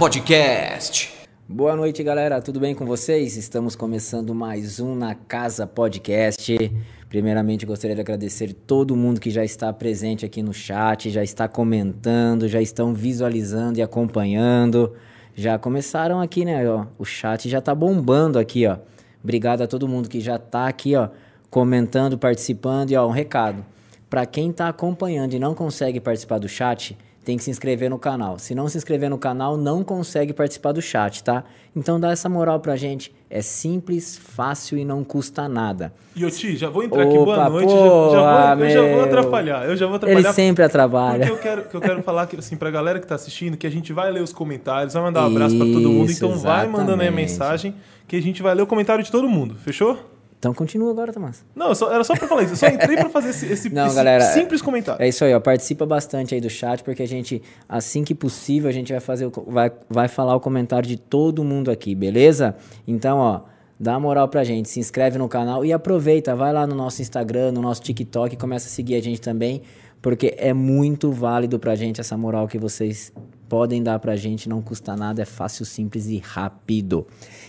Podcast. Boa noite, galera. Tudo bem com vocês? Estamos começando mais um Na Casa Podcast. Primeiramente, gostaria de agradecer todo mundo que já está presente aqui no chat, já está comentando, já estão visualizando e acompanhando. Já começaram aqui, né? O chat já está bombando aqui, ó. Obrigado a todo mundo que já está aqui, ó, comentando, participando. E ó, um recado. Para quem está acompanhando e não consegue participar do chat, tem que se inscrever no canal. Se não se inscrever no canal, não consegue participar do chat, tá? Então dá essa moral pra gente. É simples, fácil e não custa nada. E o Ti, já vou entrar aqui, boa noite. Pô, já, já, vou, eu já vou atrapalhar. Eu já vou atrapalhar. Ele sempre atrapalha. Porque eu quero, que eu quero falar que, assim, pra galera que tá assistindo, que a gente vai ler os comentários, vai mandar um abraço para todo mundo. Então exatamente. vai mandando aí a mensagem que a gente vai ler o comentário de todo mundo. Fechou? Então continua agora, Tomás. Não, só, era só para falar isso. Eu só entrei para fazer esse, esse, Não, esse galera, simples comentário. É isso aí, ó. Participa bastante aí do chat, porque a gente, assim que possível, a gente vai fazer o, vai, vai falar o comentário de todo mundo aqui, beleza? Então, ó, dá moral pra gente, se inscreve no canal e aproveita, vai lá no nosso Instagram, no nosso TikTok, começa a seguir a gente também, porque é muito válido pra gente essa moral que vocês podem dar pra gente, não custa nada, é fácil, simples e rápido.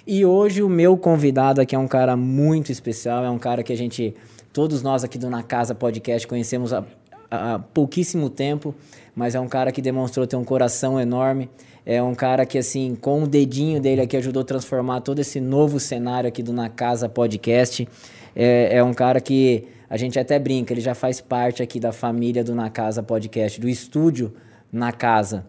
E hoje o meu convidado aqui é um cara muito especial, é um cara que a gente, todos nós aqui do Na Casa Podcast conhecemos há, há pouquíssimo tempo, mas é um cara que demonstrou ter um coração enorme, é um cara que, assim, com o dedinho dele aqui ajudou a transformar todo esse novo cenário aqui do Na Casa Podcast. É, é um cara que a gente até brinca, ele já faz parte aqui da família do Na Casa Podcast, do estúdio Na Casa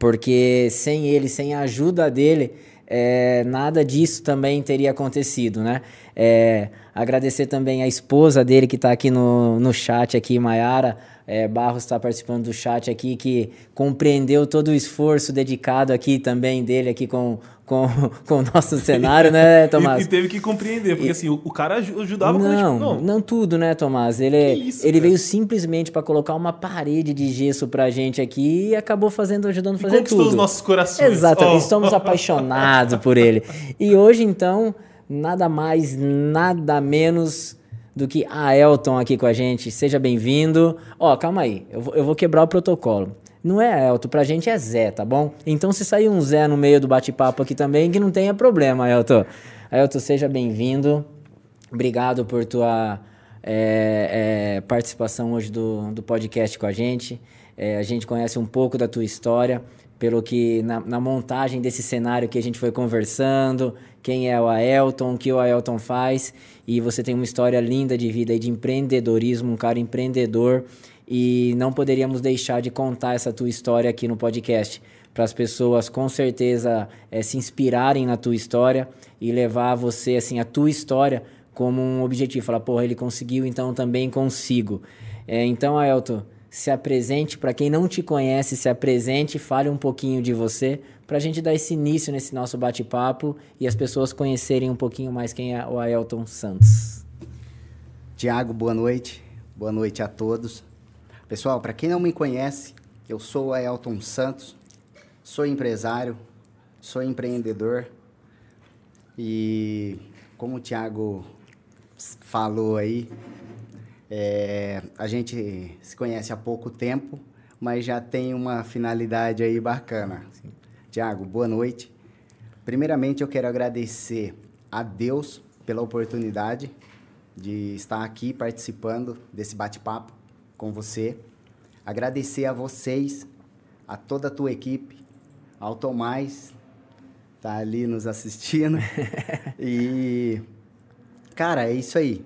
porque sem ele, sem a ajuda dele, é, nada disso também teria acontecido, né? É, agradecer também a esposa dele que está aqui no, no chat aqui, Maiara, é, Barros está participando do chat aqui, que compreendeu todo o esforço dedicado aqui também dele aqui com, com, com o nosso cenário, né, Tomás? e, e teve que compreender, porque e, assim, o, o, cara ajudava não, gente, não, não tudo, né, Tomás? Ele, isso, ele veio simplesmente para colocar uma parede de gesso pra gente aqui e acabou fazendo, ajudando a fazer e tudo. os nossos corações. Exatamente, oh. estamos apaixonados por ele. E hoje, então, nada mais, nada menos do que a Elton aqui com a gente. Seja bem-vindo. Ó, calma aí, eu vou, eu vou quebrar o protocolo. Não é Elton, pra gente é Zé, tá bom? Então se sair um Zé no meio do bate-papo aqui também, que não tenha problema, Elton. Elton, seja bem-vindo. Obrigado por tua é, é, participação hoje do, do podcast com a gente. É, a gente conhece um pouco da tua história, pelo que na, na, montagem desse cenário que a gente foi conversando, quem é o Aelton, o que o Aelton faz, e você tem uma história linda de vida e de empreendedorismo, um cara empreendedor, e não poderíamos deixar de contar essa tua história aqui no podcast, para as pessoas com certeza é, se inspirarem na tua história e levar você, assim, a tua história como um objetivo, falar, porra, ele conseguiu, então também consigo. É, então, Aelton se apresente. Para quem não te conhece, se apresente, fale um pouquinho de você, para a gente dar esse início nesse nosso bate-papo e as pessoas conhecerem um pouquinho mais quem é o Ailton Santos. Tiago, boa noite. Boa noite a todos. Pessoal, para quem não me conhece, eu sou o Ailton Santos, sou empresário, sou empreendedor e como o Tiago falou aí, é, a gente se conhece há pouco tempo, mas já tem uma finalidade aí bacana. Tiago, boa noite. Primeiramente, eu quero agradecer a Deus pela oportunidade de estar aqui participando desse bate-papo com você. Agradecer a vocês, a toda a tua equipe, ao Tomás, tá ali nos assistindo. e, cara, é isso aí.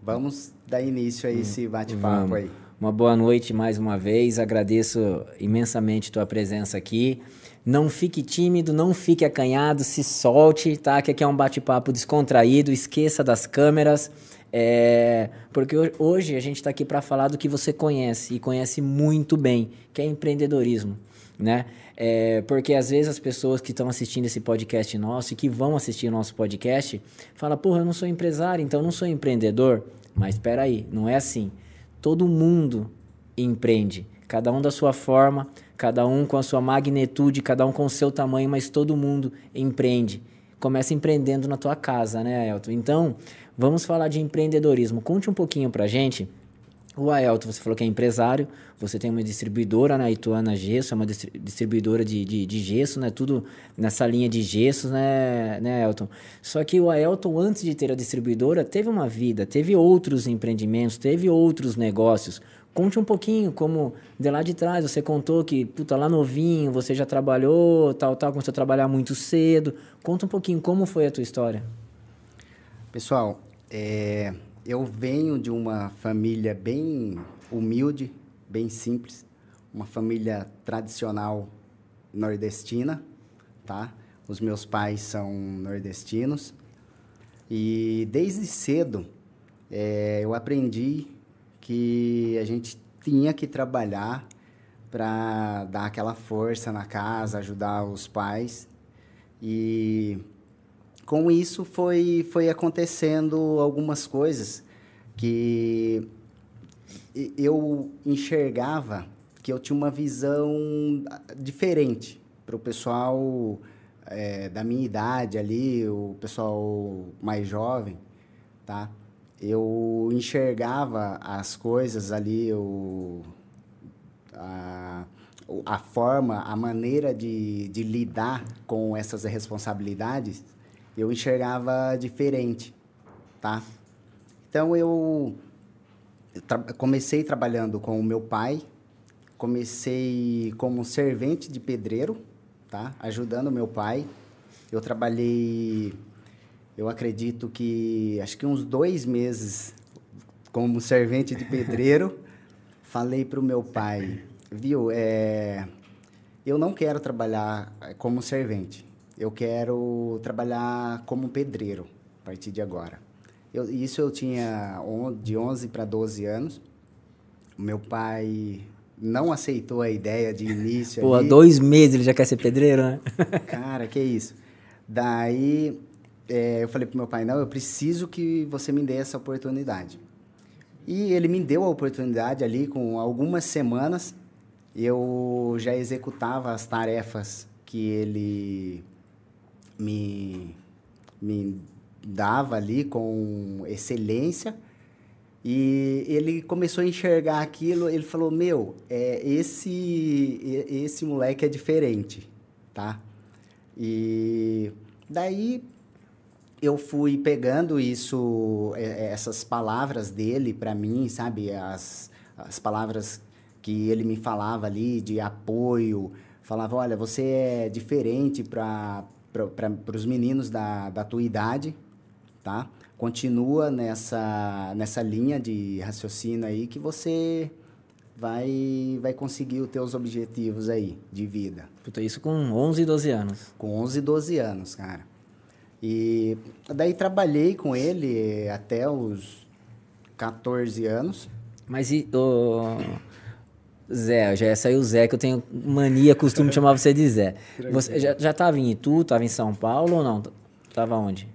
Vamos dar início a hum, esse bate-papo aí. Uma boa noite mais uma vez. Agradeço imensamente tua presença aqui. Não fique tímido, não fique acanhado, se solte, tá? Que aqui é um bate-papo descontraído, esqueça das câmeras. É, porque hoje a gente está aqui para falar do que você conhece e conhece muito bem, que é empreendedorismo, né? É, porque às vezes as pessoas que estão assistindo esse podcast nosso e que vão assistir o nosso podcast falam, porra, eu não sou empresário, então eu não sou empreendedor. Mas espera aí, não é assim. Todo mundo empreende, cada um da sua forma, cada um com a sua magnitude, cada um com o seu tamanho, mas todo mundo empreende. Começa empreendendo na tua casa, né, Elton? Então, vamos falar de empreendedorismo. Conte um pouquinho pra gente O Aelton, você falou que é empresário, você tem uma distribuidora, né? Ituana Gesso, é uma distribuidora de, de, de, gesso, né? Tudo nessa linha de gessos, né, né, Elton? Só que o Aelton, antes de ter a distribuidora, teve uma vida, teve outros empreendimentos, teve outros negócios. Conte um pouquinho como de lá de trás você contou que, puta, lá novinho você já trabalhou, tal, tal, começou a trabalhar muito cedo. Conta um pouquinho como foi a tua história. Pessoal, é, eu venho de uma família bem humilde, bem simples, uma família tradicional nordestina, tá? Os meus pais são nordestinos e desde cedo é, eu aprendi que a gente tinha que trabalhar para dar aquela força na casa, ajudar os pais. E com isso foi, foi acontecendo algumas coisas que eu enxergava que eu tinha uma visão diferente para o pessoal é, da minha idade ali, o pessoal mais jovem, tá? Eu enxergava as coisas ali, o, a, a forma, a maneira de, de lidar com essas responsabilidades, eu enxergava diferente, tá? Então, eu comecei trabalhando com o meu pai, comecei como servente de pedreiro, tá? Ajudando meu pai. Eu trabalhei eu acredito que acho que uns dois meses como servente de pedreiro, falei para o meu pai, viu, é, eu não quero trabalhar é, como servente, eu quero trabalhar como pedreiro a partir de agora. Eu, isso eu tinha de 11 para 12 anos. Meu pai não aceitou a ideia de início. Pô, há dois meses ele já quer ser pedreiro, né? Cara, que isso. Daí é, eu falei pro meu pai, não, eu preciso que você me dê essa oportunidade. E ele me deu a oportunidade ali, com algumas semanas, eu já executava as tarefas que ele me, me dava ali com excelência. E ele começou a enxergar aquilo, ele falou, meu, é, esse, esse moleque é diferente, tá? E daí eu fui pegando isso, é, é, essas palavras dele para mim, sabe? As, as palavras que ele me falava ali de apoio. Falava, olha, você é diferente para os meninos da, da tua idade, tá? Continua nessa, nessa linha de raciocínio aí que você vai, vai conseguir os teus objetivos aí de vida. Puta, isso com 11, 12 anos. Com 11, 12 anos, cara. E daí trabalhei com ele até os 14 anos. Mas e o Zé, já ia sair o Zé, que eu tenho mania, costume chamar você de Zé. Você já estava em Itu, estava em São Paulo ou não? Estava onde?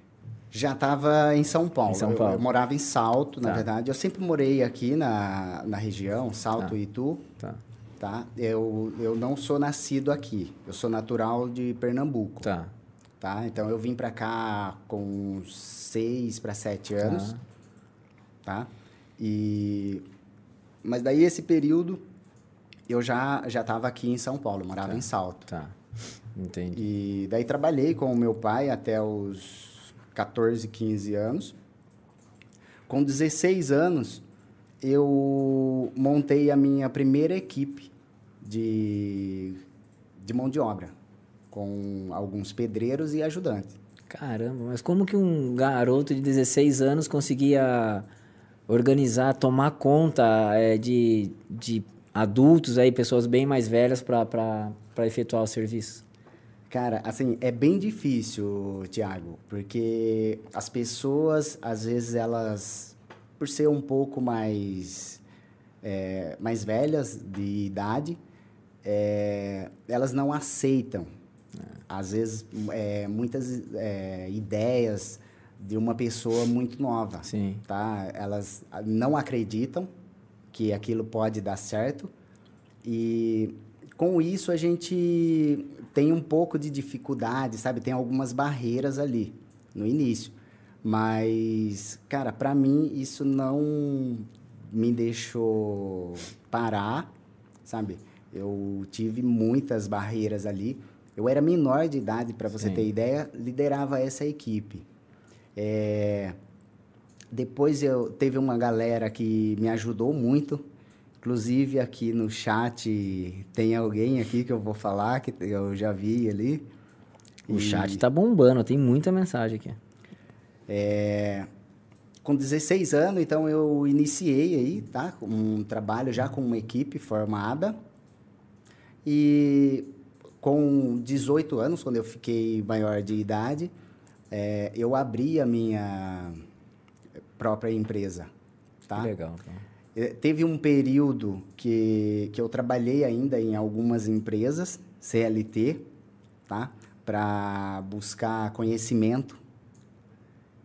Já estava em São Paulo. Em São Paulo. Eu, eu, morava em Salto, na tá. verdade. Eu sempre morei aqui na, na região, Salto tá. e Itu. Tá. Tá? Eu, eu não sou nascido aqui. Eu sou natural de Pernambuco. Tá tá? Então eu vim para cá com seis para sete anos, tá? E mas daí esse período eu já já estava aqui em São Paulo, morava tá. em Salto. Tá. Entendi. E daí trabalhei com o meu pai até os 14, 15 anos. Com 16 anos, eu montei a minha primeira equipe de, de mão de obra com alguns pedreiros e ajudantes. Caramba, mas como que um garoto de 16 anos conseguia organizar, tomar conta é, de, de adultos aí, pessoas bem mais velhas para efetuar o serviço? Cara, assim, é bem difícil, Tiago, porque as pessoas, às vezes, elas, por ser um pouco mais, é, mais velhas de idade, é, elas não aceitam às vezes, é, muitas é, ideias de uma pessoa muito nova. Sim. Tá? Elas não acreditam que aquilo pode dar certo. E com isso a gente tem um pouco de dificuldade, sabe? Tem algumas barreiras ali no início. Mas, cara, para mim isso não me deixou parar, sabe? Eu tive muitas barreiras ali. Eu era menor de idade, para você Sim. ter ideia, liderava essa equipe. É... Depois eu teve uma galera que me ajudou muito. Inclusive aqui no chat tem alguém aqui que eu vou falar que eu já vi ali. O e... chat tá bombando, tem muita mensagem aqui. É... Com 16 anos, então eu iniciei aí, tá? Um trabalho já com uma equipe formada. E com 18 anos, quando eu fiquei maior de idade, é, eu abri a minha própria empresa. Tá? Que legal. É, teve um período que, que eu trabalhei ainda em algumas empresas, CLT, tá? para buscar conhecimento.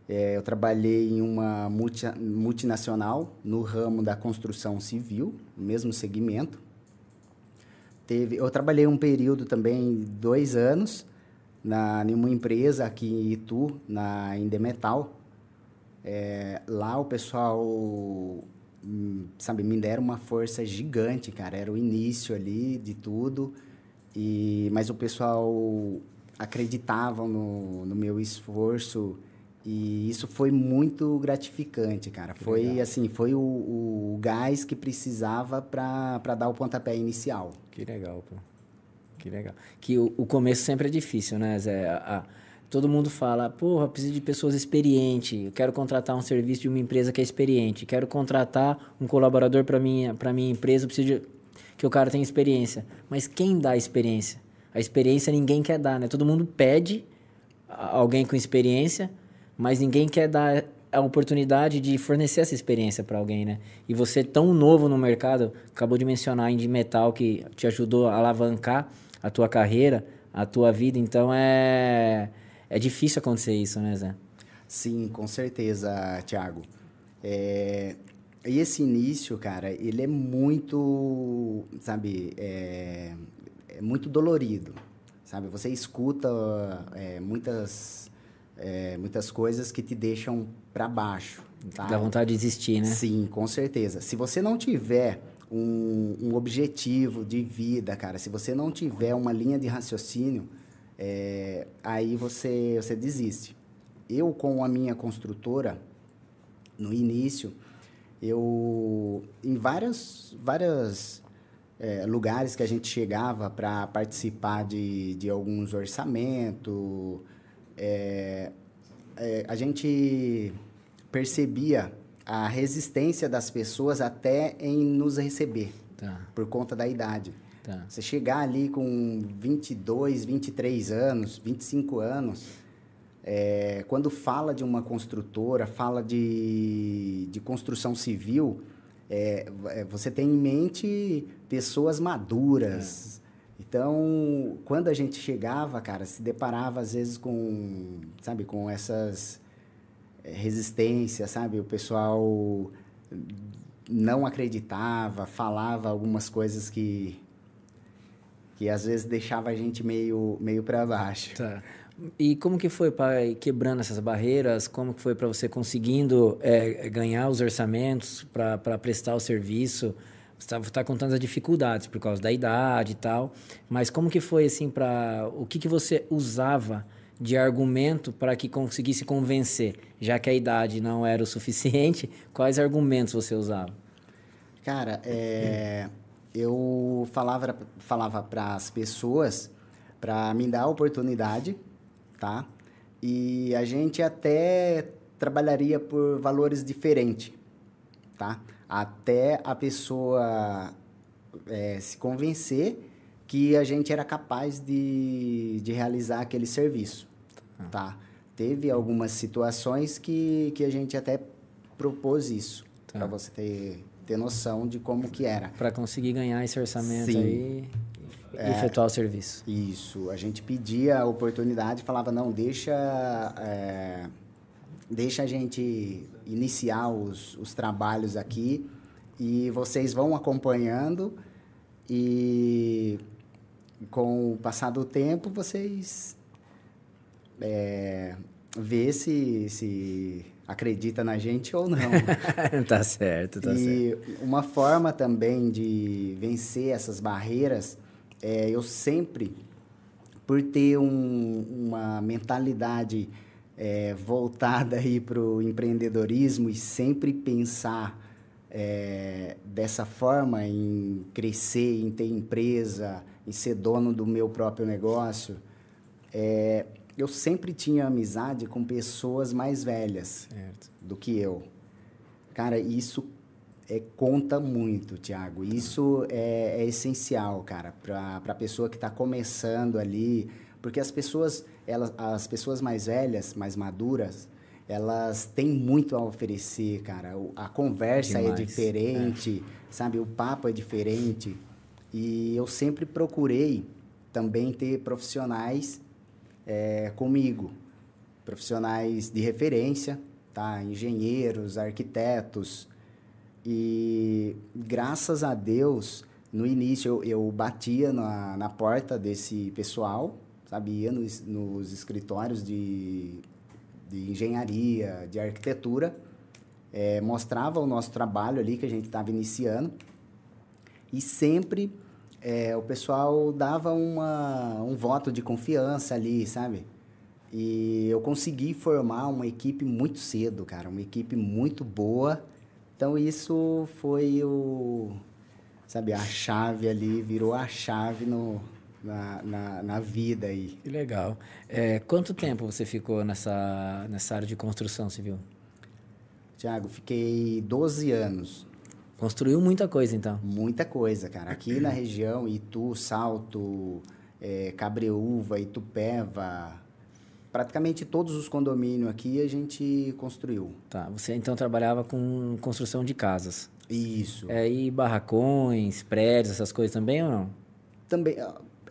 É, eu trabalhei em uma multi, multinacional no ramo da construção civil, mesmo segmento. Teve, eu trabalhei um período também, dois anos, na, em uma empresa aqui em Itu, na Indemetal. É, lá o pessoal, hum, sabe, me deram uma força gigante, cara. Era o início ali de tudo. E, mas o pessoal acreditava no, no meu esforço e isso foi muito gratificante, cara. Que foi legal. assim, foi o, o gás que precisava para dar o pontapé inicial. Que legal, pô. Que legal. Que o, o começo sempre é difícil, né, Zé? A, a, todo mundo fala, porra, preciso de pessoas experientes. Eu quero contratar um serviço de uma empresa que é experiente. Quero contratar um colaborador para minha para minha empresa. Eu preciso de, que o cara tenha experiência. Mas quem dá a experiência? A experiência ninguém quer dar, né? Todo mundo pede alguém com experiência mas ninguém quer dar a oportunidade de fornecer essa experiência para alguém, né? E você tão novo no mercado, acabou de mencionar a Indie Metal que te ajudou a alavancar a tua carreira, a tua vida, então é é difícil acontecer isso, né, Zé? Sim, com certeza, Thiago. É, e esse início, cara, ele é muito, sabe, é, é muito dolorido, sabe? Você escuta é, muitas é, muitas coisas que te deixam para baixo. Tá? Dá vontade de desistir, né? Sim, com certeza. Se você não tiver um, um objetivo de vida, cara, se você não tiver uma linha de raciocínio, é, aí você, você desiste. Eu, com a minha construtora, no início, eu, em vários, vários é, lugares que a gente chegava para participar de, de alguns orçamentos, é, é, a gente percebia a resistência das pessoas até em nos receber, tá. por conta da idade. Tá. Você chegar ali com 22, 23 anos, 25 anos, é, quando fala de uma construtora, fala de, de construção civil, é, é você tem em mente pessoas maduras, então, quando a gente chegava, cara, se deparava às vezes com, sabe, com essas eh, resistências, sabe? O pessoal não acreditava, falava algumas coisas que que às vezes deixava a gente meio meio para baixo. Tá. E como que foi para quebrando essas barreiras? Como que foi para você conseguindo é, ganhar os orçamentos para prestar o serviço? Você está tá contando as dificuldades por causa da idade e tal, mas como que foi assim para o que que você usava de argumento para que conseguisse convencer, já que a idade não era o suficiente? Quais argumentos você usava? Cara, é, eu falava falava para as pessoas para me dar a oportunidade, tá? E a gente até trabalharia por valores diferentes, tá? Até a pessoa é, se convencer que a gente era capaz de, de realizar aquele serviço, tá? tá? Teve algumas situações que, que a gente até propôs isso, tá. para você ter, ter noção de como que era. Para conseguir ganhar esse orçamento Sim. aí e é, efetuar o serviço. Isso. A gente pedia a oportunidade, falava, não, deixa... É, deixa a gente iniciar os, os trabalhos aqui e vocês vão acompanhando e com o passar do tempo vocês é, vê se, se acredita na gente ou não. tá certo, tá e certo. uma forma também de vencer essas barreiras é eu sempre, por ter um, uma mentalidade é, voltada aí para o empreendedorismo e sempre pensar é, dessa forma em crescer, em ter empresa, em ser dono do meu próprio negócio, é, eu sempre tinha amizade com pessoas mais velhas certo. do que eu. Cara, isso é, conta muito, Tiago. Isso é, é, essencial, cara, para a pessoa que está começando ali, porque as pessoas, elas, as pessoas mais velhas, mais maduras, elas têm muito a oferecer, cara. A conversa é Demais. é diferente, é. sabe? O papo é diferente. E eu sempre procurei também ter profissionais é, comigo, profissionais de referência, tá? Engenheiros, arquitetos. E graças a Deus, no início eu, eu batia na, na porta desse pessoal, sabe? Ia nos, nos escritórios de de engenharia, de arquitetura, é, mostrava o nosso trabalho ali que a gente estava iniciando e sempre é, o pessoal dava uma, um voto de confiança ali, sabe? E eu consegui formar uma equipe muito cedo, cara, uma equipe muito boa. Então isso foi o, sabe, a chave ali, virou a chave no, na, na, na vida aí. Que legal. É, quanto tempo você ficou nessa, nessa área de construção civil? Tiago, fiquei 12 anos. Construiu muita coisa, então? Muita coisa, cara. Aqui na região, Itu, Salto, é, Cabreúva, Itupeva, praticamente todos os condomínios aqui a gente construiu. Tá. Você então trabalhava com construção de casas? Isso. É, e barracões, prédios, essas coisas também ou não? Também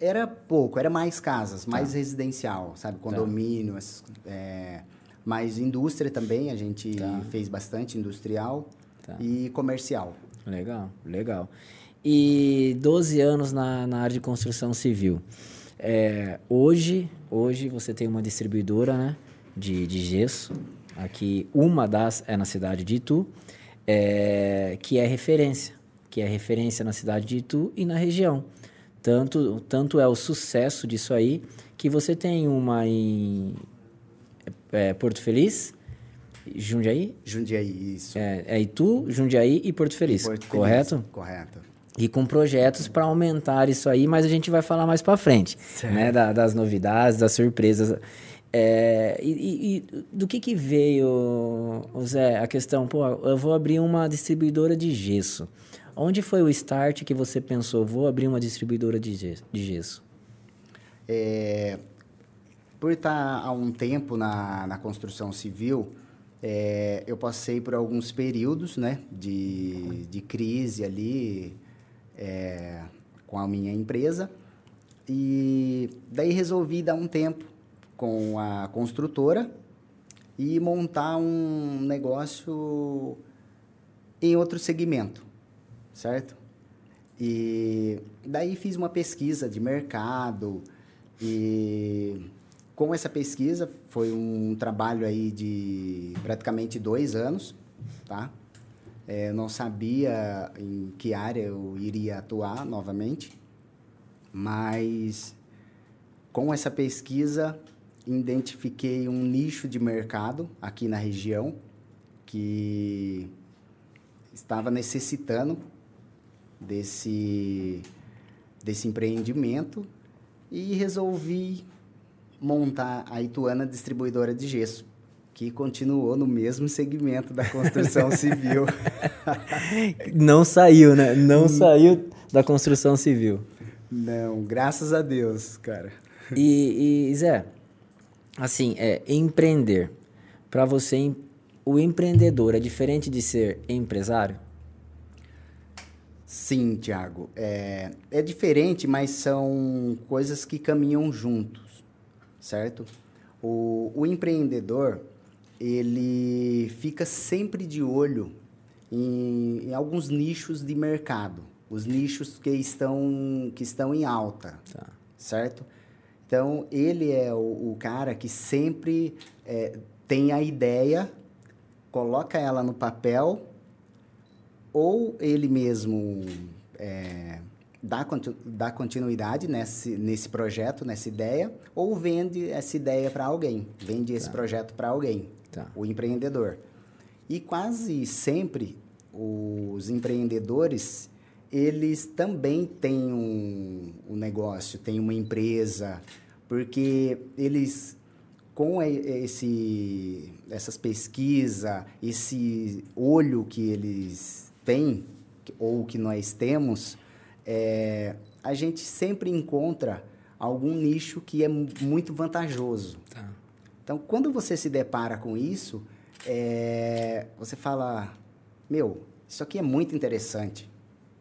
era pouco, era mais casas, mais tá. residencial, sabe? Condomínios, tá. é, mais indústria também, a gente tá. fez bastante industrial tá. e comercial. Legal, legal. E 12 anos na, na área de construção civil. É, hoje, hoje você tem uma distribuidora né, de, de gesso, aqui uma das é na cidade de Itu, é, que é referência, que é referência na cidade de Itu e na região. Tanto, tanto é o sucesso disso aí que você tem uma em é, Porto Feliz, Jundiaí? Jundiaí, isso. É, é Itu, Jundiaí e Porto Feliz, e Porto correto? Feliz, correto. E com projetos para aumentar isso aí, mas a gente vai falar mais para frente, certo. né? Da, das novidades, das surpresas. É, e, e, do que que veio, Zé, a questão, pô, eu vou abrir uma distribuidora de gesso. Onde foi o start que você pensou, vou abrir uma distribuidora de gesso? É, por estar há um tempo na, na construção civil, é, eu passei por alguns períodos né, de, de crise ali é, com a minha empresa. E daí resolvi dar um tempo com a construtora e montar um negócio em outro segmento certo? E daí fiz uma pesquisa de mercado e com essa pesquisa foi um trabalho aí de praticamente dois anos, tá? É, não sabia em que área eu iria atuar novamente, mas com essa pesquisa identifiquei um nicho de mercado aqui na região que estava necessitando desse, desse empreendimento e resolvi montar a Ituana Distribuidora de Gesso, que continuou no mesmo segmento da construção civil. Não saiu, né? Não hum. saiu da construção civil. Não, graças a Deus, cara. E, e Zé, assim, é, empreender, para você, o empreendedor é diferente de ser empresário? Sim, Tiago. É, é diferente, mas são coisas que caminham juntos, certo? O, o empreendedor, ele fica sempre de olho em, em, alguns nichos de mercado. Os nichos que estão, que estão em alta, tá. certo? Então, ele é o, o cara que sempre é, tem a ideia coloca ela no papel ou ele mesmo é, dá, dá continuidade nesse, nesse projeto, nessa ideia, ou vende essa ideia para alguém, vende esse tá. projeto para alguém, tá. o empreendedor. E quase sempre os empreendedores, eles também têm um, um negócio, têm uma empresa, porque eles com esse, essas pesquisas, esse olho que eles têm, ou que nós temos, é, a gente sempre encontra algum nicho que é muito vantajoso. Tá. Então, quando você se depara com isso, é, você fala: Meu, isso aqui é muito interessante.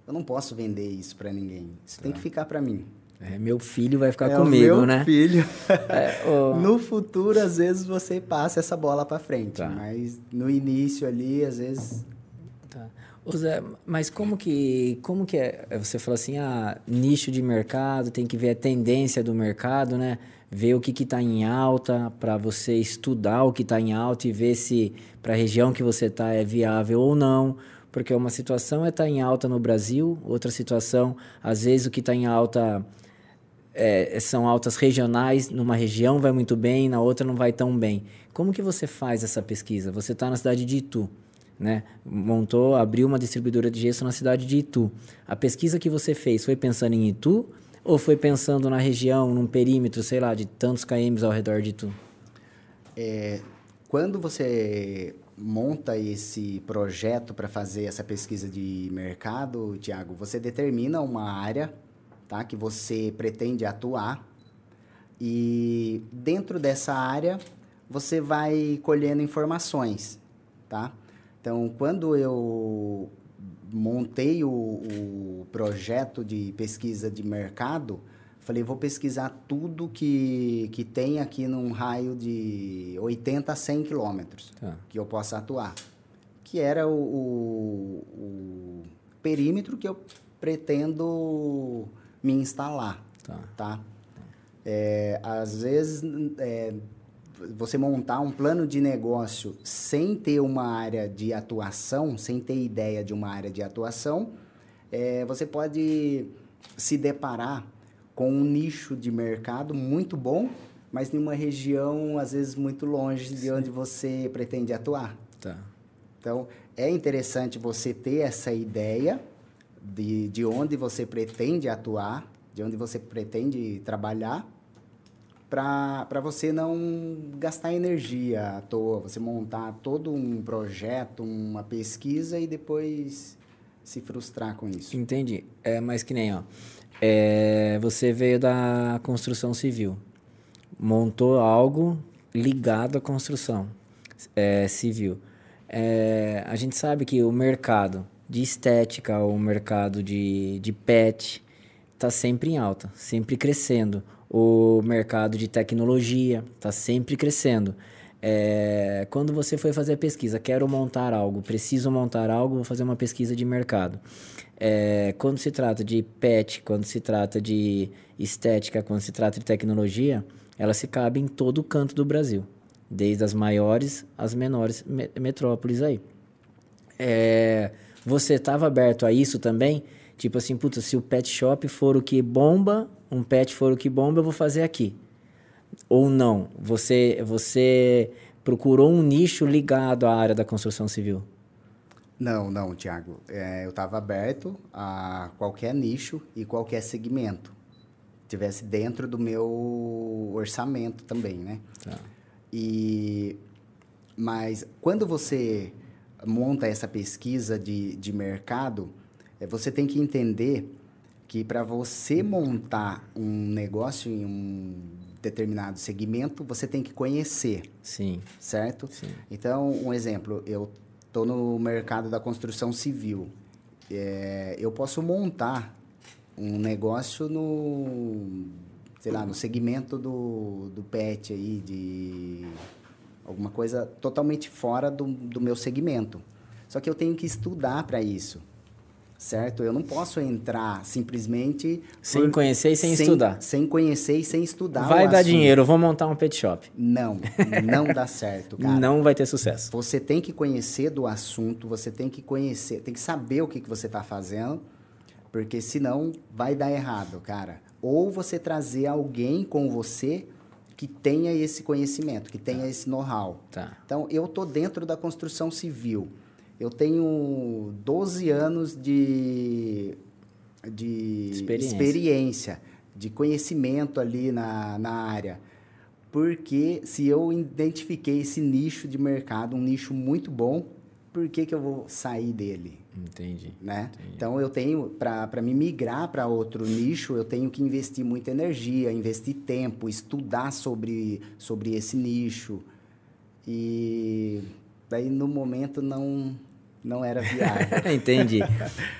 Eu não posso vender isso para ninguém. Isso tá. tem que ficar para mim. É, meu filho vai ficar é comigo, meu né? filho. É, o... No futuro, às vezes, você passa essa bola para frente. Tá. Mas no início ali, às vezes... Tá. Zé, mas como que, como que é? Você falou assim, ah, nicho de mercado, tem que ver a tendência do mercado, né? Ver o que está em alta para você estudar o que está em alta e ver se para a região que você está é viável ou não porque uma situação é estar tá em alta no Brasil, outra situação, às vezes o que está em alta é, são altas regionais, numa região vai muito bem, na outra não vai tão bem. Como que você faz essa pesquisa? Você está na cidade de Itu, né? montou, abriu uma distribuidora de gesso na cidade de Itu. A pesquisa que você fez foi pensando em Itu ou foi pensando na região, num perímetro, sei lá, de tantos km ao redor de Itu? É, quando você monta esse projeto para fazer essa pesquisa de mercado, Tiago, você determina uma área tá? que você pretende atuar. E dentro dessa área, você vai colhendo informações. Tá? Então, quando eu montei o, o projeto de pesquisa de mercado, falei, vou pesquisar tudo que, que tem aqui num raio de 80 a 100 quilômetros tá. que eu possa atuar. Que era o, o, o, perímetro que eu pretendo me instalar, tá? tá? É, às vezes, é, você montar um plano de negócio sem ter uma área de atuação, sem ter ideia de uma área de atuação, é, você pode se deparar com um nicho de mercado muito bom, mas em uma região, às vezes, muito longe de Sim. onde você pretende atuar. Tá. Então, é interessante você ter essa ideia de, de onde você pretende atuar, de onde você pretende trabalhar, para você não gastar energia à toa, você montar todo um projeto, uma pesquisa e depois se frustrar com isso. Entendi. É, mas que nem, ó, é, você veio da construção civil, montou algo ligado à construção é, civil. É, a gente sabe que o mercado de estética, o mercado de, de pet, está sempre em alta, sempre crescendo. O mercado de tecnologia está sempre crescendo. É, quando você foi fazer a pesquisa, quero montar algo, preciso montar algo, vou fazer uma pesquisa de mercado. É, quando se trata de pet, quando se trata de estética, quando se trata de tecnologia, ela se cabe em todo o canto do Brasil, desde as maiores às menores metrópoles aí. É, você estava aberto a isso também? Tipo assim, puta, se o pet shop for o que bomba, um pet for o que bomba, eu vou fazer aqui. Ou não? Você, você procurou um nicho ligado à área da construção civil? Não, não, Tiago. É, eu estava aberto a qualquer nicho e qualquer segmento. Tivesse dentro do meu orçamento também, né? Tá. E, mas quando você monta essa pesquisa de, de mercado, você tem que entender que para você montar um negócio em um determinado segmento, você tem que conhecer. Sim. Certo? Sim. Então, um exemplo, eu estou no mercado da construção civil. É, eu posso montar um negócio no, sei lá, no segmento do, do pet aí, de alguma coisa totalmente fora do, do meu segmento. Só que eu tenho que estudar para isso. Certo? Eu não posso entrar simplesmente sem por, conhecer e sem, sem, estudar. Sem conhecer e sem estudar. Vai dar assunto. dinheiro, vou montar um pet shop. Não, não dá certo, cara. Não vai ter sucesso. Você tem que conhecer do assunto, você tem que conhecer, tem que saber o que, que você está fazendo, porque senão vai dar errado, cara. Ou você trazer alguém com você que tenha esse conhecimento, que tenha tá. esse know-how. Tá. Então, eu tô dentro da construção civil. Eu tenho 12 anos de, de experiência. experiência. de conhecimento ali na, na área. Porque se eu identifiquei esse nicho de mercado, um nicho muito bom, por que, que eu vou sair dele? Entendi. Né? Entendi. Então eu tenho, para me migrar para outro nicho, eu tenho que investir muita energia, investir tempo, estudar sobre, sobre esse nicho. E daí no momento não, não era viável. Entendi.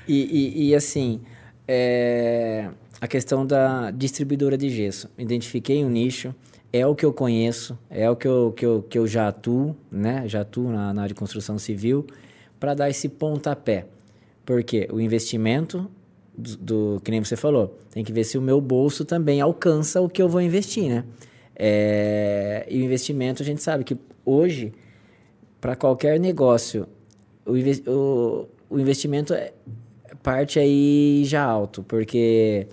E, e, e assim, é, a questão da distribuidora de gesso. Identifiquei um nicho, é o que eu conheço, é o que eu, que eu, que eu já atuo, né? Já atuo na, na área de construção civil, para dar esse pontapé. Porque o investimento do, do, que nem você falou, tem que ver se o meu bolso também alcança o que eu vou investir, né? É, e o investimento, a gente sabe que hoje, para qualquer negócio, o, o, investimento é parte aí já alto, porque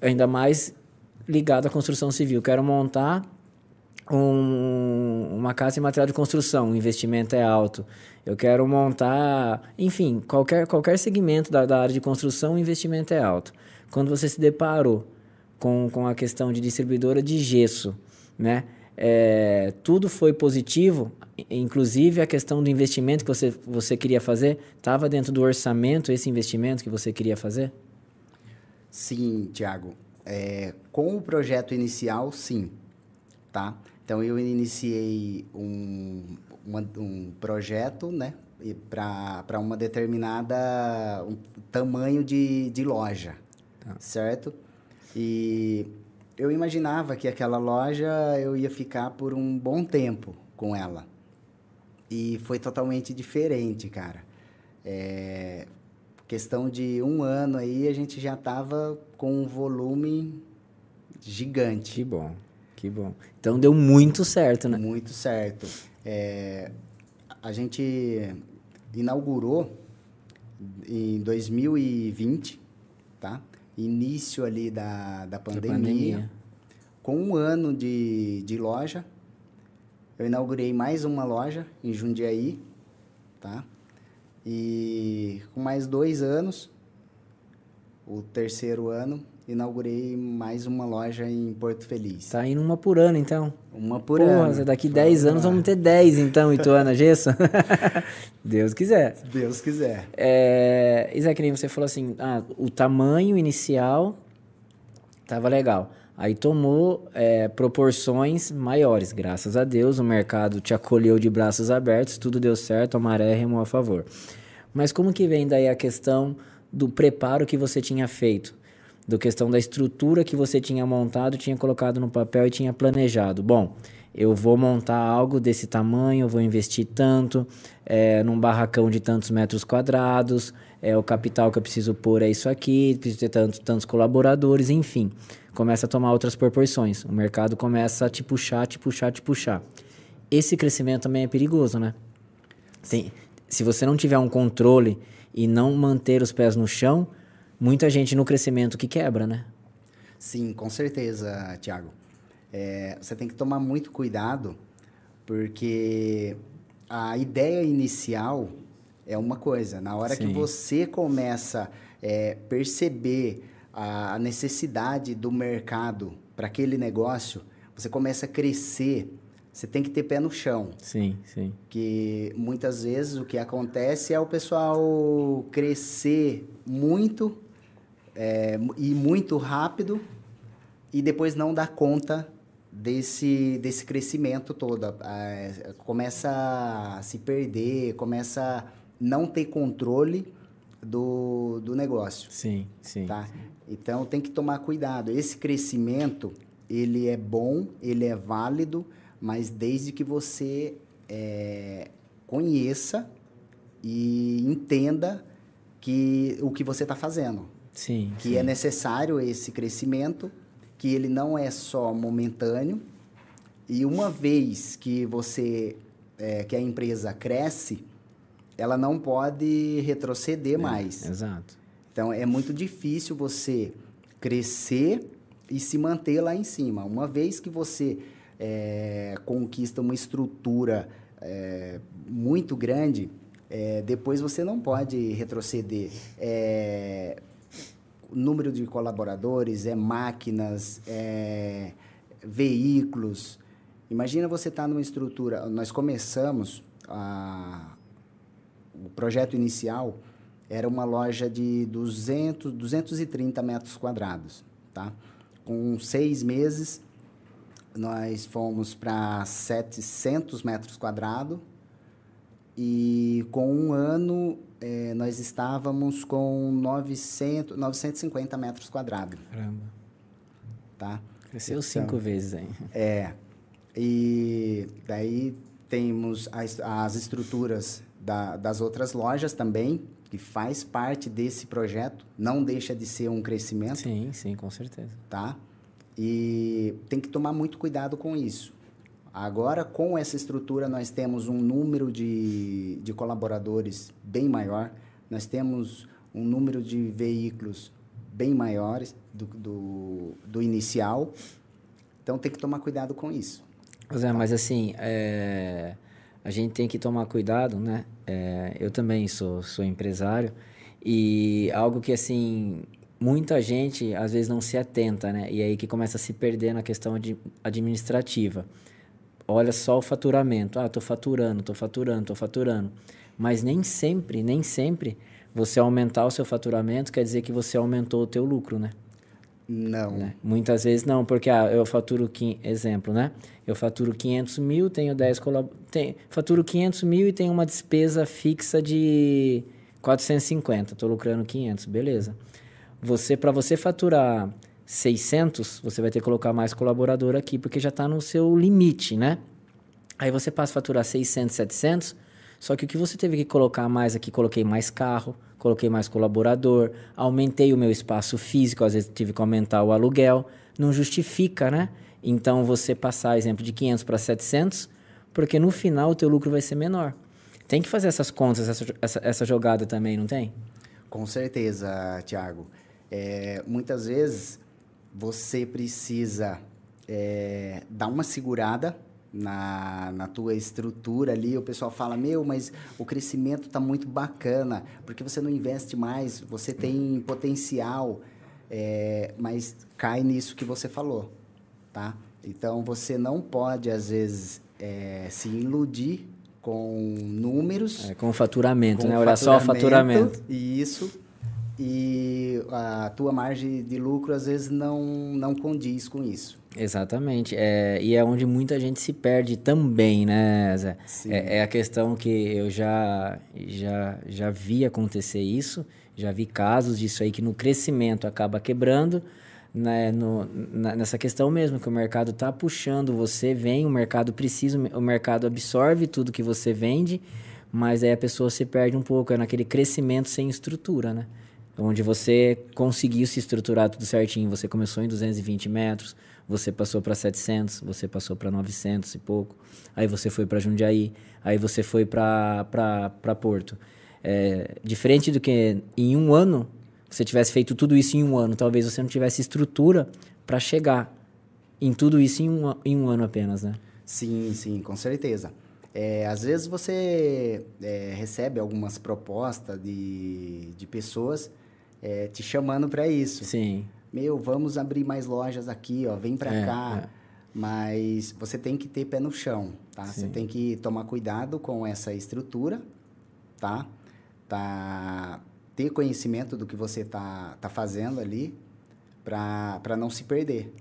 ainda mais ligado à construção civil. Quero montar um, uma casa de material de construção, o investimento é alto. Eu quero montar, enfim, qualquer, qualquer segmento da, da área de construção, o investimento é alto. Quando você se deparou com, com a questão de distribuidora de gesso, né? É, tudo foi positivo, inclusive a questão do investimento que você, você queria fazer, estava dentro do orçamento esse investimento que você queria fazer? Sim, Tiago. É, com o projeto inicial, sim. Tá? Então, eu iniciei um, uma, um projeto né, para uma determinada um tamanho de, de loja, tá. certo? E eu imaginava que aquela loja eu ia ficar por um bom tempo com ela. E foi totalmente diferente, cara. É, questão de um ano aí, a gente já estava com um volume gigante. Que bom, que bom. Então deu muito certo, né? Muito certo. É, a gente inaugurou em 2020, tá? Início ali da, da pandemia, pandemia. Com um ano de, de loja, eu inaugurei mais uma loja em Jundiaí, tá? E com mais dois anos, o terceiro ano, inaugurei mais uma loja em Porto Feliz. Tá indo uma por ano, então. Uma por Porra, ano. daqui 10 anos vamos ter 10, então, Ituana Gesso. Deus quiser. Deus quiser. É, Isaac, nem você falou assim, ah, o tamanho inicial tava legal. Aí tomou é, proporções maiores. Graças a Deus, o mercado te acolheu de braços abertos, tudo deu certo, a maré remou a favor. Mas como que vem daí a questão do preparo que você tinha feito? Do questão da estrutura que você tinha montado, tinha colocado no papel e tinha planejado. Bom, eu vou montar algo desse tamanho, eu vou investir tanto, é, num barracão de tantos metros quadrados, é, o capital que eu preciso pôr é isso aqui, preciso ter tantos, tantos colaboradores, enfim começa a tomar outras proporções. O mercado começa a te puxar, te puxar, te puxar. Esse crescimento também é perigoso, né? Tem, se você não tiver um controle e não manter os pés no chão, muita gente no crescimento que quebra, né? Sim, com certeza, Tiago. É, você tem que tomar muito cuidado, porque a ideia inicial é uma coisa. Na hora Sim. que você começa a é, perceber a necessidade do mercado para aquele negócio, você começa a crescer, você tem que ter pé no chão. Sim, sim. Que muitas vezes o que acontece é o pessoal crescer muito é, e muito rápido e depois não dar conta desse, desse crescimento todo. É, começa a se perder, começa a não ter controle do, do negócio. Sim, sim. Tá? Sim. Então tem que tomar cuidado. Esse crescimento ele é bom, ele é válido, mas desde que você é, conheça e entenda que o que você está fazendo. Sim. Que sim. é necessário esse crescimento, que ele não é só momentâneo. E uma vez que você, é, que a empresa cresce, ela não pode retroceder É, mais. Exato. Então é muito difícil você crescer e se manter lá em cima. Uma vez que você é, conquista uma estrutura é, muito grande, é, depois você não pode retroceder. Número de colaboradores, é máquinas, é veículos. Imagina você estar numa estrutura. Nós começamos a, o projeto inicial era uma loja de 200, 230 metros quadrados, tá? Com seis meses, nós fomos para 700 metros quadrados e com um ano eh, nós estávamos com 900, 950 metros quadrados, Caramba. tá? Cresceu Então, cinco vezes aí. É. E daí temos as, as estruturas da, das outras lojas também, que faz parte desse projeto, não deixa de ser um crescimento, Sim, sim, com certeza. tá? E tem que tomar muito cuidado com isso. Agora, com essa estrutura, nós temos um número de, de colaboradores bem maior, nós temos um número de veículos bem maiores do, do, do inicial, então tem que tomar cuidado com isso. Zé, mas assim, é, a gente tem que tomar cuidado, né? É, eu também sou, sou empresário e algo que, assim, muita gente às vezes não se atenta, né? E aí que começa a se perder na questão administrativa. Olha só o faturamento. Ah, tô faturando, tô faturando, tô faturando. Mas nem sempre, nem sempre você aumentar o seu faturamento quer dizer que você aumentou o teu lucro, né? Não. né? Muitas vezes não, porque ah, eu faturo, exemplo, né? Eu faturo 500 mil, tenho 10 colab... tem, faturo 500 mil e tenho uma despesa fixa de 450, estou lucrando 500, beleza. Você, para você faturar 600, você vai ter que colocar mais colaborador aqui, porque já está no seu limite, né? Aí você passa a faturar 600, 700, só que o que você teve que colocar mais aqui, coloquei mais carro, coloquei mais colaborador, aumentei o meu espaço físico, às vezes tive que aumentar o aluguel, não justifica, né? Então você passar, exemplo, de 500 para 700, porque no final o teu lucro vai ser menor. Tem que fazer essas contas, essa, essa, essa jogada também, não tem? Com certeza, Tiago. É, muitas vezes você precisa é, dar uma segurada na, na tua estrutura ali. O pessoal fala, meu, mas o crescimento está muito bacana, porque você não investe mais, você tem potencial, é, mas cai nisso que você falou, tá? Então, você não pode, às vezes, é, se iludir com números É, com faturamento, com né? Olhar só o faturamento. Isso. E a tua margem de lucro, às vezes, não, não condiz com isso. Exatamente. É, e é onde muita gente se perde também, né, Zé? É, é a questão que eu já, já, já vi acontecer isso, já vi casos disso aí que no crescimento acaba quebrando, né, no, na- nessa questão mesmo, que o mercado está puxando, você vem, o mercado precisa, o mercado absorve tudo que você vende, mas aí a pessoa se perde um pouco, é naquele crescimento sem estrutura, né? Onde você conseguiu se estruturar tudo certinho, você começou em 220 metros, você passou para 700, você passou para 900 e pouco, aí você foi para Jundiaí, aí você foi para Porto. É, diferente do que em um ano, você tivesse feito tudo isso em um ano, talvez você não tivesse estrutura para chegar em tudo isso em um, em um ano apenas, né? Sim, sim, com certeza. É, às vezes você é, recebe algumas propostas de, de pessoas é, te chamando para isso. Sim, Meu, vamos abrir mais lojas aqui, ó, vem para É, cá. é. Mas você tem que ter pé no chão, tá? Você Sim. tem que tomar cuidado com essa estrutura, tá? tá ter conhecimento do que você tá, tá fazendo ali para não se perder.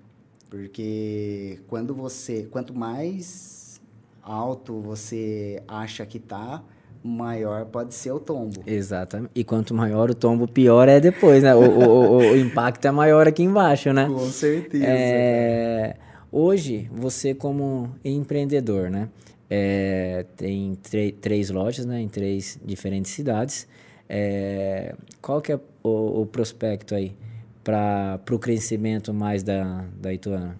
Porque quando você, quanto mais alto você acha que tá, maior pode ser o tombo. exatamente. E quanto maior o tombo, pior é depois, né? O, o, o- o impacto é maior aqui embaixo, né? Com certeza. É, hoje, você como empreendedor, né? É, tem três lojas, né? Em três diferentes cidades. É, qual que é o, o prospecto aí para o crescimento mais da, da Ituana?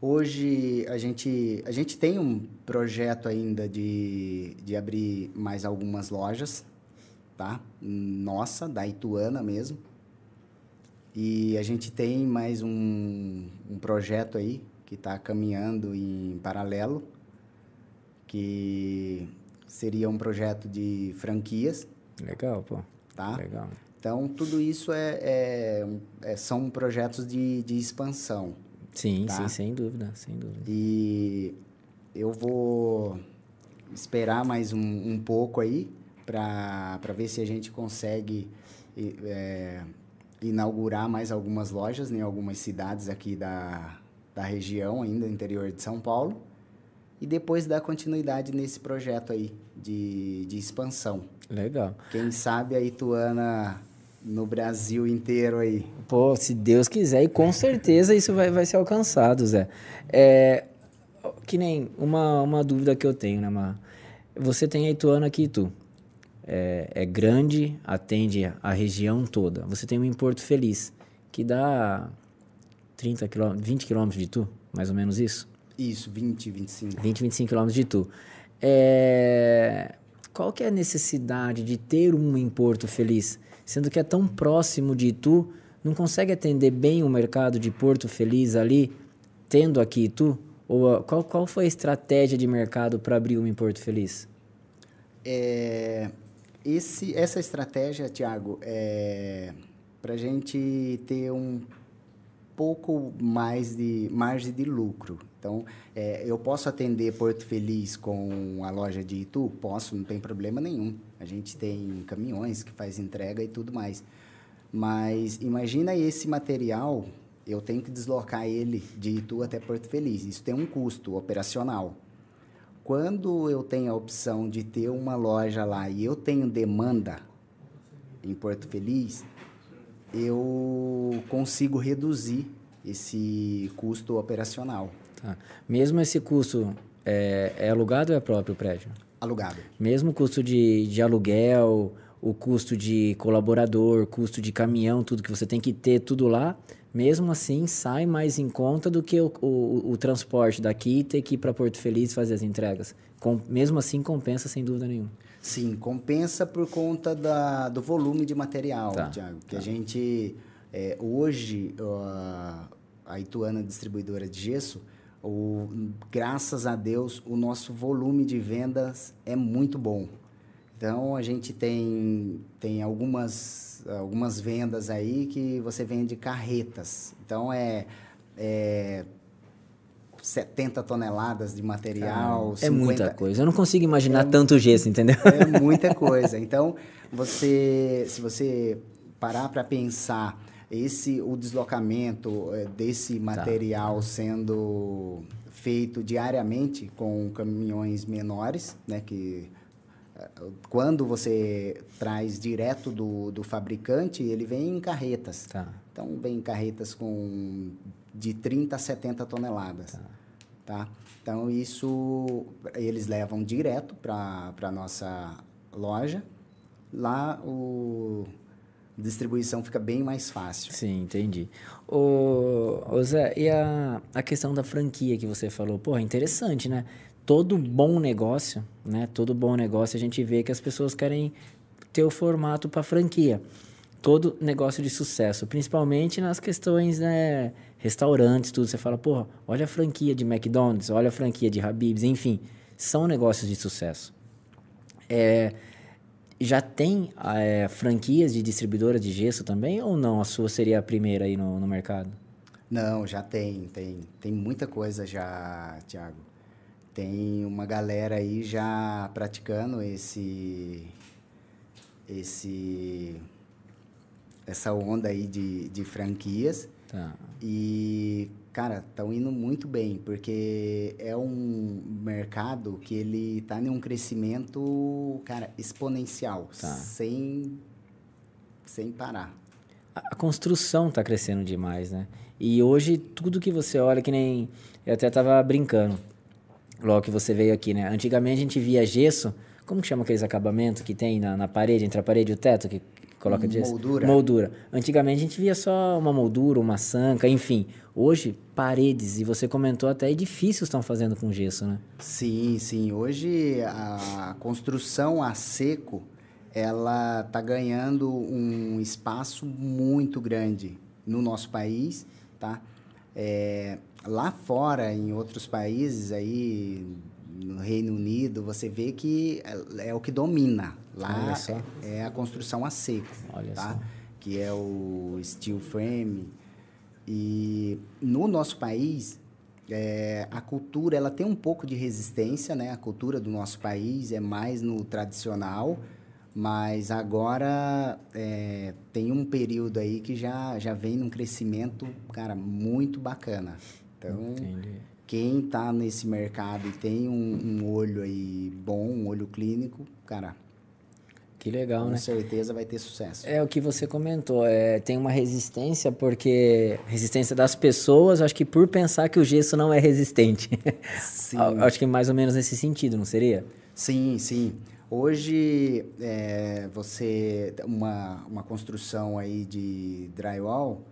Hoje a gente, a gente tem um projeto ainda de, de abrir mais algumas lojas, tá? Nossa, da Ituana mesmo. E a gente tem mais um, um projeto aí que está caminhando em paralelo, que seria um projeto de franquias. Legal, pô. Tá? Legal. Então, tudo isso é, é, é são projetos de, de expansão. Sim, tá? sim, sem dúvida, sem dúvida. E eu vou esperar mais um, um pouco aí para ver se a gente consegue é, inaugurar mais algumas lojas em algumas cidades aqui da, da região, ainda interior de São Paulo. E depois dar continuidade nesse projeto aí de, de expansão. Legal. Quem sabe a Ituana no Brasil inteiro aí. Pô, se Deus quiser, e com certeza isso vai, vai ser alcançado, Zé. É, que nem uma, uma dúvida que eu tenho, né, Mar? Você tem a Ituana aqui e tu. É, é, grande, atende a região toda. Você tem um em Porto Feliz, que dá 30 km, 20 quilômetros de tu, mais ou menos isso? Isso, 20, 25. 20, 25 quilômetros de tu. É, qual que é a necessidade de ter um em Porto Feliz? Sendo que é tão próximo de Itu, não consegue atender bem o mercado de Porto Feliz ali, tendo aqui Itu? Ou qual, qual foi a estratégia de mercado para abrir uma em Porto Feliz? É, esse, essa estratégia, Tiago, é para a gente ter um pouco mais de margem de lucro. Então, é, eu posso atender Porto Feliz com a loja de Itu? Posso, não tem problema nenhum. A gente tem caminhões que faz entrega e tudo mais. Mas imagina esse material, eu tenho que deslocar ele de Itu até Porto Feliz. Isso tem um custo operacional. Quando eu tenho a opção de ter uma loja lá e eu tenho demanda em Porto Feliz, eu consigo reduzir esse custo operacional. Tá. Mesmo esse custo é, é alugado ou é próprio o prédio? Alugado. Mesmo o custo de, de aluguel, o custo de colaborador, custo de caminhão, tudo que você tem que ter, tudo lá, mesmo assim sai mais em conta do que o, o, o transporte daqui e ter que ir para Porto Feliz fazer as entregas. Com, mesmo assim compensa sem dúvida nenhuma. Sim, compensa por conta da, do volume de material, tá, Thiago. Que tá. a gente, é, hoje, a Ituana Distribuidora de Gesso, o, graças a Deus, o nosso volume de vendas é muito bom. Então, a gente tem, tem algumas, algumas vendas aí que você vende carretas. Então, é, é 70 toneladas de material. é 50... muita coisa. Eu não consigo imaginar é, tanto gesso, entendeu? É muita coisa. Então, você, se você parar para pensar esse o deslocamento é, desse tá. material tá. sendo feito diariamente com caminhões menores, né, que é, quando você traz direto do, do fabricante, ele vem em carretas. Tá. Então, vem em carretas com de 30 a 70 toneladas. Tá. tá? Então, isso eles levam direto para a nossa loja. Lá, o distribuição fica bem mais fácil. Sim, entendi. Ô, ô Zé, e a, a questão da franquia que você falou? É interessante, né? Todo bom negócio, né? Todo bom negócio a gente vê que as pessoas querem ter o formato para franquia. Todo negócio de sucesso, principalmente nas questões, né? Restaurantes, tudo. Você fala, pô, olha a franquia de McDonald's, olha a franquia de Habib's, enfim. São negócios de sucesso. É, já tem é, franquias de distribuidora de gesso também ou não? A sua seria a primeira aí no, no mercado? Não, já tem, tem, tem muita coisa já, Tiago. Tem uma galera aí já praticando esse esse essa onda aí de, de franquias. Tá. E cara, estão indo muito bem, porque é um mercado que ele está em um crescimento, cara, exponencial, tá. sem, sem parar. A, a construção está crescendo demais, né? E hoje, tudo que você olha, que nem... Eu até estava brincando, logo que você veio aqui, né? Antigamente a gente via gesso Como que chama aqueles acabamentos que tem na, na parede, entre a parede e o teto, que coloca gesso? Moldura. Moldura. Antigamente a gente via só uma moldura, uma sanca, enfim. Hoje, paredes, e você comentou até edifícios estão fazendo com gesso, né? Sim, sim. Hoje a construção a seco, ela está ganhando um espaço muito grande no nosso país, tá? É, lá fora, em outros países aí, no Reino Unido, você vê que é, é o que domina. Lá é, a construção a seco, Olha tá? Só. Que é o steel frame. E no nosso país, é, a cultura ela tem um pouco de resistência, né? A cultura do nosso país é mais no tradicional, mas agora é, tem um período aí que já, já vem num crescimento, cara, muito bacana. Então, Entendi. quem está nesse mercado e tem um, um, olho aí bom, um olho clínico, cara, que legal, com né? certeza vai ter sucesso. É o que você comentou, é, tem uma resistência porque resistência das pessoas, acho que por pensar que o gesso não é resistente. Sim. acho que mais ou menos nesse sentido, não seria? Sim, sim. Hoje, é, você uma, uma construção aí de drywall,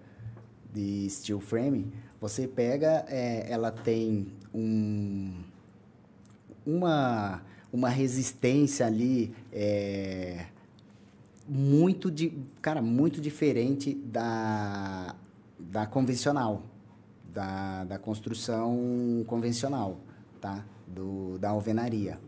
de steel frame, você pega, é, ela tem um, uma, uma resistência ali é, muito, de, cara, muito diferente da, da convencional, da, da construção convencional, tá? Do, da alvenaria.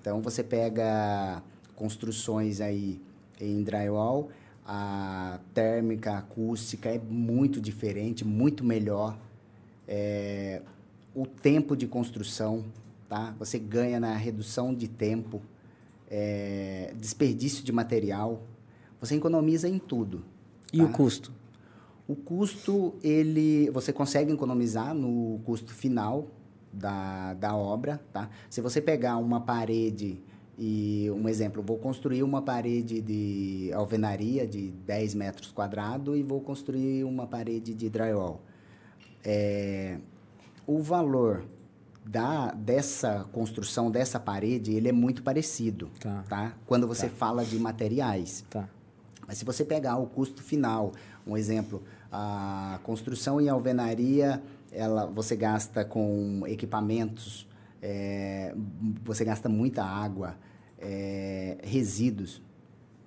Então, você pega construções aí em drywall, a térmica, a acústica é muito diferente, muito melhor. É, o tempo de construção, tá? Você ganha na redução de tempo, é, desperdício de material, você economiza em tudo. E tá? o custo? O custo, ele, você consegue economizar no custo final da, da obra, tá? Se você pegar uma parede e, um exemplo, vou construir uma parede de alvenaria de 10 metros quadrados e vou construir uma parede de drywall. É, o valor da, dessa construção, dessa parede, ele é muito parecido, Tá. tá? Quando você Tá. fala de materiais. Tá. Mas se você pegar o custo final, um exemplo, a construção em alvenaria, ela, você gasta com equipamentos, é, você gasta muita água, é, resíduos,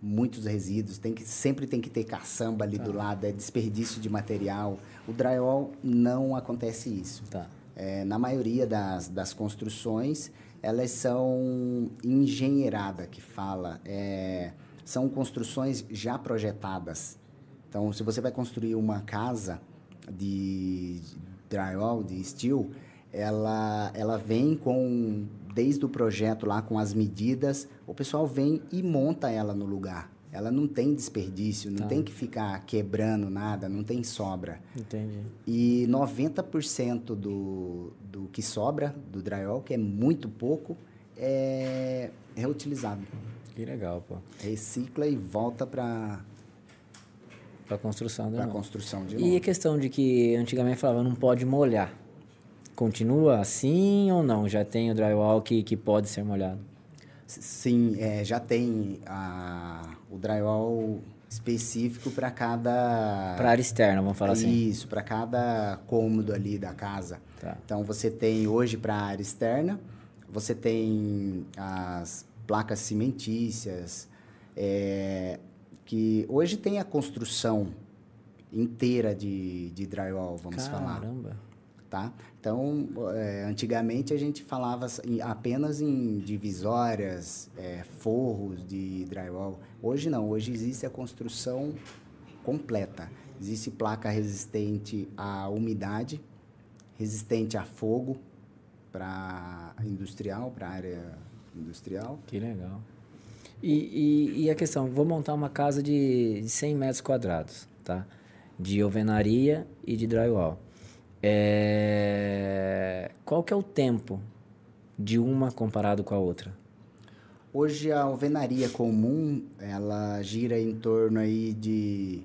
muitos resíduos, tem que, sempre tem que ter caçamba ali do lado, é desperdício de material. O drywall não acontece isso. Tá. É, na maioria das, das construções, elas são engenheirada, que fala. É, são construções já projetadas. Então, se você vai construir uma casa de drywall, de steel, ela, ela vem com, desde o projeto lá, com as medidas, o pessoal vem e monta ela no lugar. Ela não tem desperdício, não Tá. tem que ficar quebrando nada, não tem sobra. Entendi. E 90% do, do que sobra do drywall, que é muito pouco, é reutilizado. Que legal, pô. Recicla e volta para Pra construção da a construção de E novo. a questão de que antigamente falava não pode molhar. Continua assim ou não? Já tem o drywall que, que pode ser molhado? Sim, é, já tem a, o drywall específico para cada... Para área externa, vamos falar assim. Isso, para cada cômodo ali da casa. Tá. Então, você tem hoje para a área externa, você tem as placas cimentícias, é, que hoje tem a construção inteira de, de drywall, vamos falar. Caramba. Tá? Então, é, antigamente a gente falava apenas em divisórias, é, forros de drywall. Hoje não, hoje existe a construção completa. Existe placa resistente à umidade, resistente a fogo para industrial, para área industrial. Que legal. E, e, e a questão, vou montar uma casa de, de 100 metros quadrados, tá? De alvenaria e de drywall. É... Qual que é o tempo de uma comparado com a outra? Hoje a alvenaria comum, ela gira em torno aí de,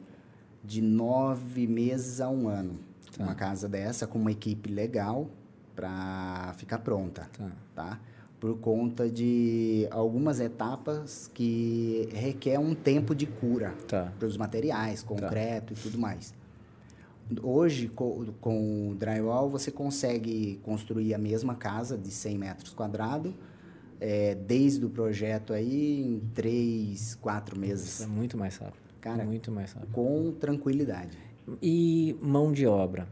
de nove meses a um ano. Tá. Uma casa dessa com uma equipe legal para ficar pronta, Tá. tá? por conta de algumas etapas que requer um tempo de cura tá. para os materiais, tá. concreto e tudo mais. Hoje, com, com o drywall, você consegue construir a mesma casa de 100 metros quadrados, é, desde o projeto aí, em 3, 4 meses. é muito mais rápido. Cara, muito mais rápido. Com tranquilidade. E mão de obra?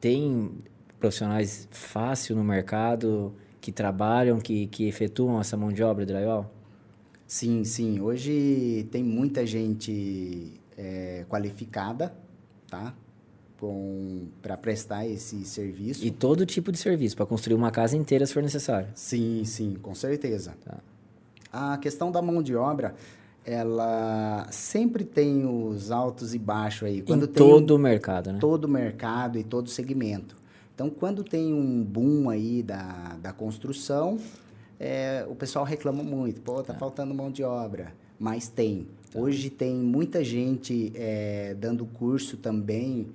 Tem profissionais fácil no mercado que trabalham, que, que efetuam essa mão de obra drywall? Sim, sim. Hoje tem muita gente é, qualificada, tá? Para prestar esse serviço. E todo tipo de serviço, para construir uma casa inteira se for necessário. Sim, sim, com certeza. Tá. A questão da mão de obra, ela sempre tem os altos e baixos aí. Quando em todo o mercado, né? Todo o mercado e todo segmento. Então, quando tem um boom aí da, da construção, é, o pessoal reclama muito. Pô, tá, tá faltando mão de obra. Mas tem. Tá. Hoje tem muita gente é, dando curso também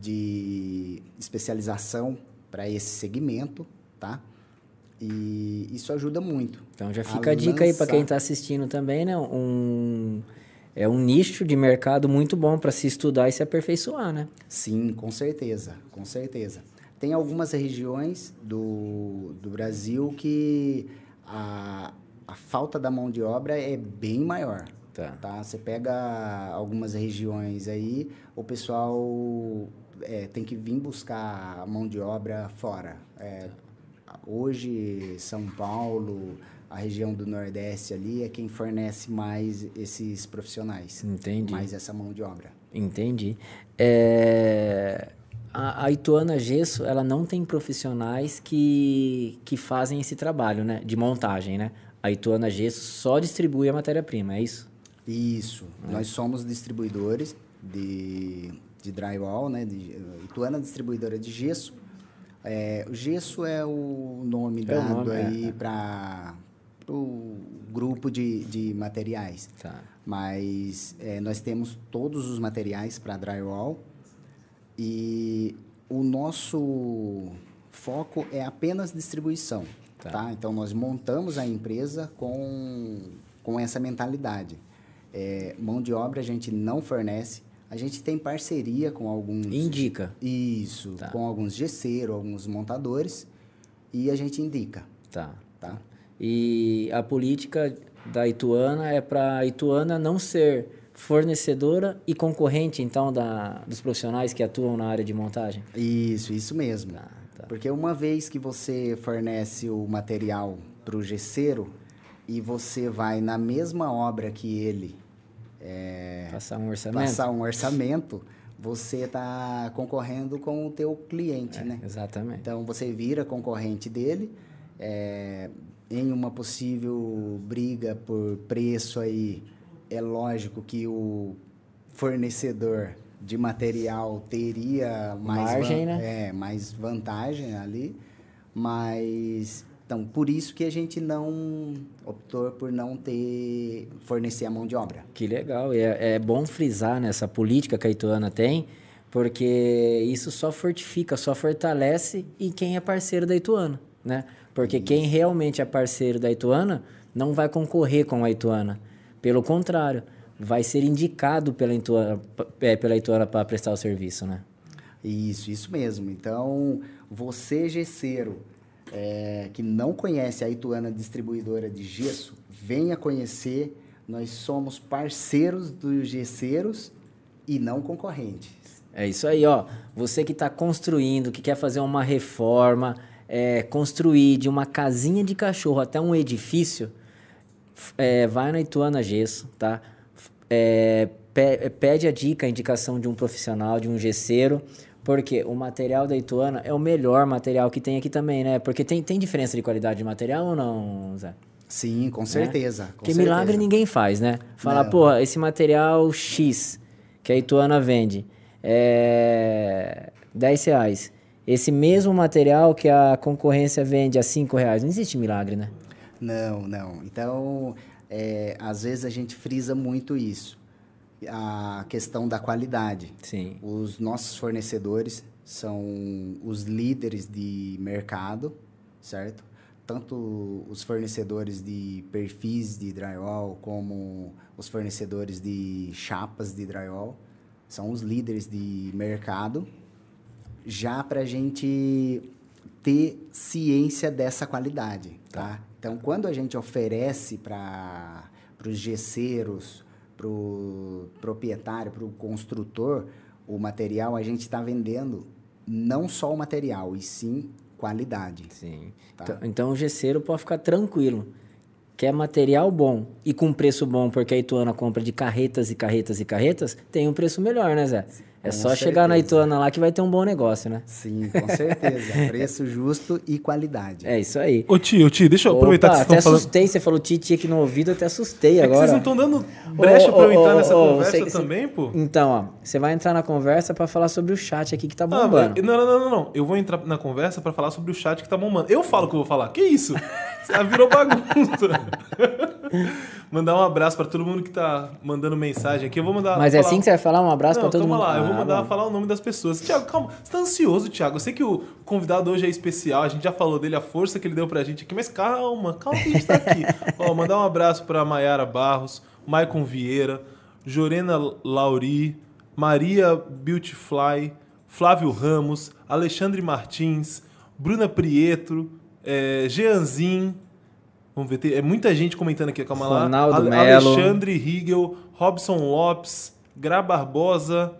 de especialização para esse segmento, tá? E isso ajuda muito. Então já fica a, a dica lançar... aí para quem está assistindo também, né? Um é um nicho de mercado muito bom para se estudar e se aperfeiçoar, né? Sim, com certeza, com certeza. Tem algumas regiões do, do Brasil que a, a falta da mão de obra é bem maior. Tá. tá? Você pega algumas regiões aí, o pessoal é, tem que vir buscar a mão de obra fora. É, hoje, São Paulo, a região do Nordeste ali é quem fornece mais esses profissionais. Entendi. Mais essa mão de obra. Entendi. É, a, a Ituana Gesso, ela não tem profissionais que, que fazem esse trabalho, né? De montagem, né? A Ituana Gesso só distribui a matéria-prima, é isso? Isso. É. Nós somos distribuidores de de drywall, né? De, Ituana Distribuidora de Gesso. É, o gesso é o nome é dado o nome, aí é. para o grupo de, de materiais. Tá. Mas é, nós temos todos os materiais para drywall e o nosso foco é apenas distribuição. Tá. tá? Então, nós montamos a empresa com, com essa mentalidade. É, mão de obra a gente não fornece, a gente tem parceria com alguns. Indica. Isso, tá. com alguns gesseiros, alguns montadores, e a gente indica. Tá. tá. E a política da Ituana é para a Ituana não ser fornecedora e concorrente, então, da, dos profissionais que atuam na área de montagem? Isso, isso mesmo. Tá, tá. Porque uma vez que você fornece o material para o gesseiro e você vai na mesma obra que ele é, passar um orçamento. Passar um orçamento, você está concorrendo com o teu cliente, é, né? Exatamente. Então, você vira concorrente dele é, em uma possível briga por preço aí, é lógico que o fornecedor de material teria mais, Margem, né? é, mais vantagem ali, mas então, por isso que a gente não optou por não ter fornecer a mão de obra. Que legal. É, é bom frisar nessa política que a Ituana tem, porque isso só fortifica, só fortalece e quem é parceiro da Ituana, né? Porque isso. quem realmente é parceiro da Ituana não vai concorrer com a Ituana. Pelo contrário, vai ser indicado pela Ituana, é, pela Ituana para prestar o serviço, né? Isso, isso mesmo. Então, você, gesseiro, é, que não conhece a Ituana Distribuidora de Gesso, venha conhecer. Nós somos parceiros dos gesseiros e não concorrentes. É isso aí, ó. Você que está construindo, que quer fazer uma reforma, é, construir de uma casinha de cachorro até um edifício, é, vai na Ituana Gesso, tá? É, pede a dica, a indicação de um profissional, de um gesseiro, porque o material da Ituana é o melhor material que tem aqui também, né? Porque tem, tem diferença de qualidade de material ou não, Zé? Sim, com né? certeza. Né? Porque milagre ninguém faz, né? Falar, pô, esse material X que a Ituana vende é 10 reais. Esse mesmo material que a concorrência vende a 5 reais. Não existe milagre, né? Não, não. Então, é, às vezes a gente frisa muito isso a questão da qualidade. Sim. Os nossos fornecedores são os líderes de mercado, certo? tanto os fornecedores de perfis de drywall como os fornecedores de chapas de drywall são os líderes de mercado já para a gente ter ciência dessa qualidade, tá? Então, quando a gente oferece para os gesseiros, para o proprietário, para o construtor, o material, a gente está vendendo não só o material, e sim qualidade. Sim. Tá? Então, então, o gesseiro pode ficar tranquilo. Quer material bom e com preço bom, porque a Ituana compra de carretas e carretas e carretas, tem um preço melhor, né, Zé? Sim. É só certeza. chegar na Ituana lá que vai ter um bom negócio, né? Sim, com certeza. Preço justo e qualidade. É isso aí. Ô tio, ô tio, deixa eu Opa, aproveitar que vocês até assustei, você falou titi aqui no ouvido, até assustei é agora. vocês não estão dando brecha ô, pra eu entrar ô, nessa ô, conversa você, também, pô? Então, ó, você vai entrar na conversa para falar sobre o chat aqui que tá bombando. Ah, não, não, não, não, não. Eu vou entrar na conversa para falar sobre o chat que tá bombando. Eu falo o que eu vou falar. Que isso? Virou bagunça. mandar um abraço para todo mundo que tá mandando mensagem aqui. Eu vou mandar. Mas é assim que você vai falar um abraço para todo calma mundo. lá, ah, eu vou ah, mandar bom. falar o nome das pessoas. Tiago, calma. Você tá ansioso, Tiago? Eu sei que o convidado hoje é especial, a gente já falou dele, a força que ele deu pra gente aqui, mas calma, calma que a gente tá aqui. Ó, mandar um abraço pra Maiara Barros, Maicon Vieira, Jorena Lauri, Maria Beautyfly, Flávio Ramos, Alexandre Martins, Bruna Prieto, é, Jeanzin, vamos ver, tem, é muita gente comentando aqui, calma lá. Ronaldo Ale, Melo. Alexandre Riegel, Robson Lopes, Gra Barbosa,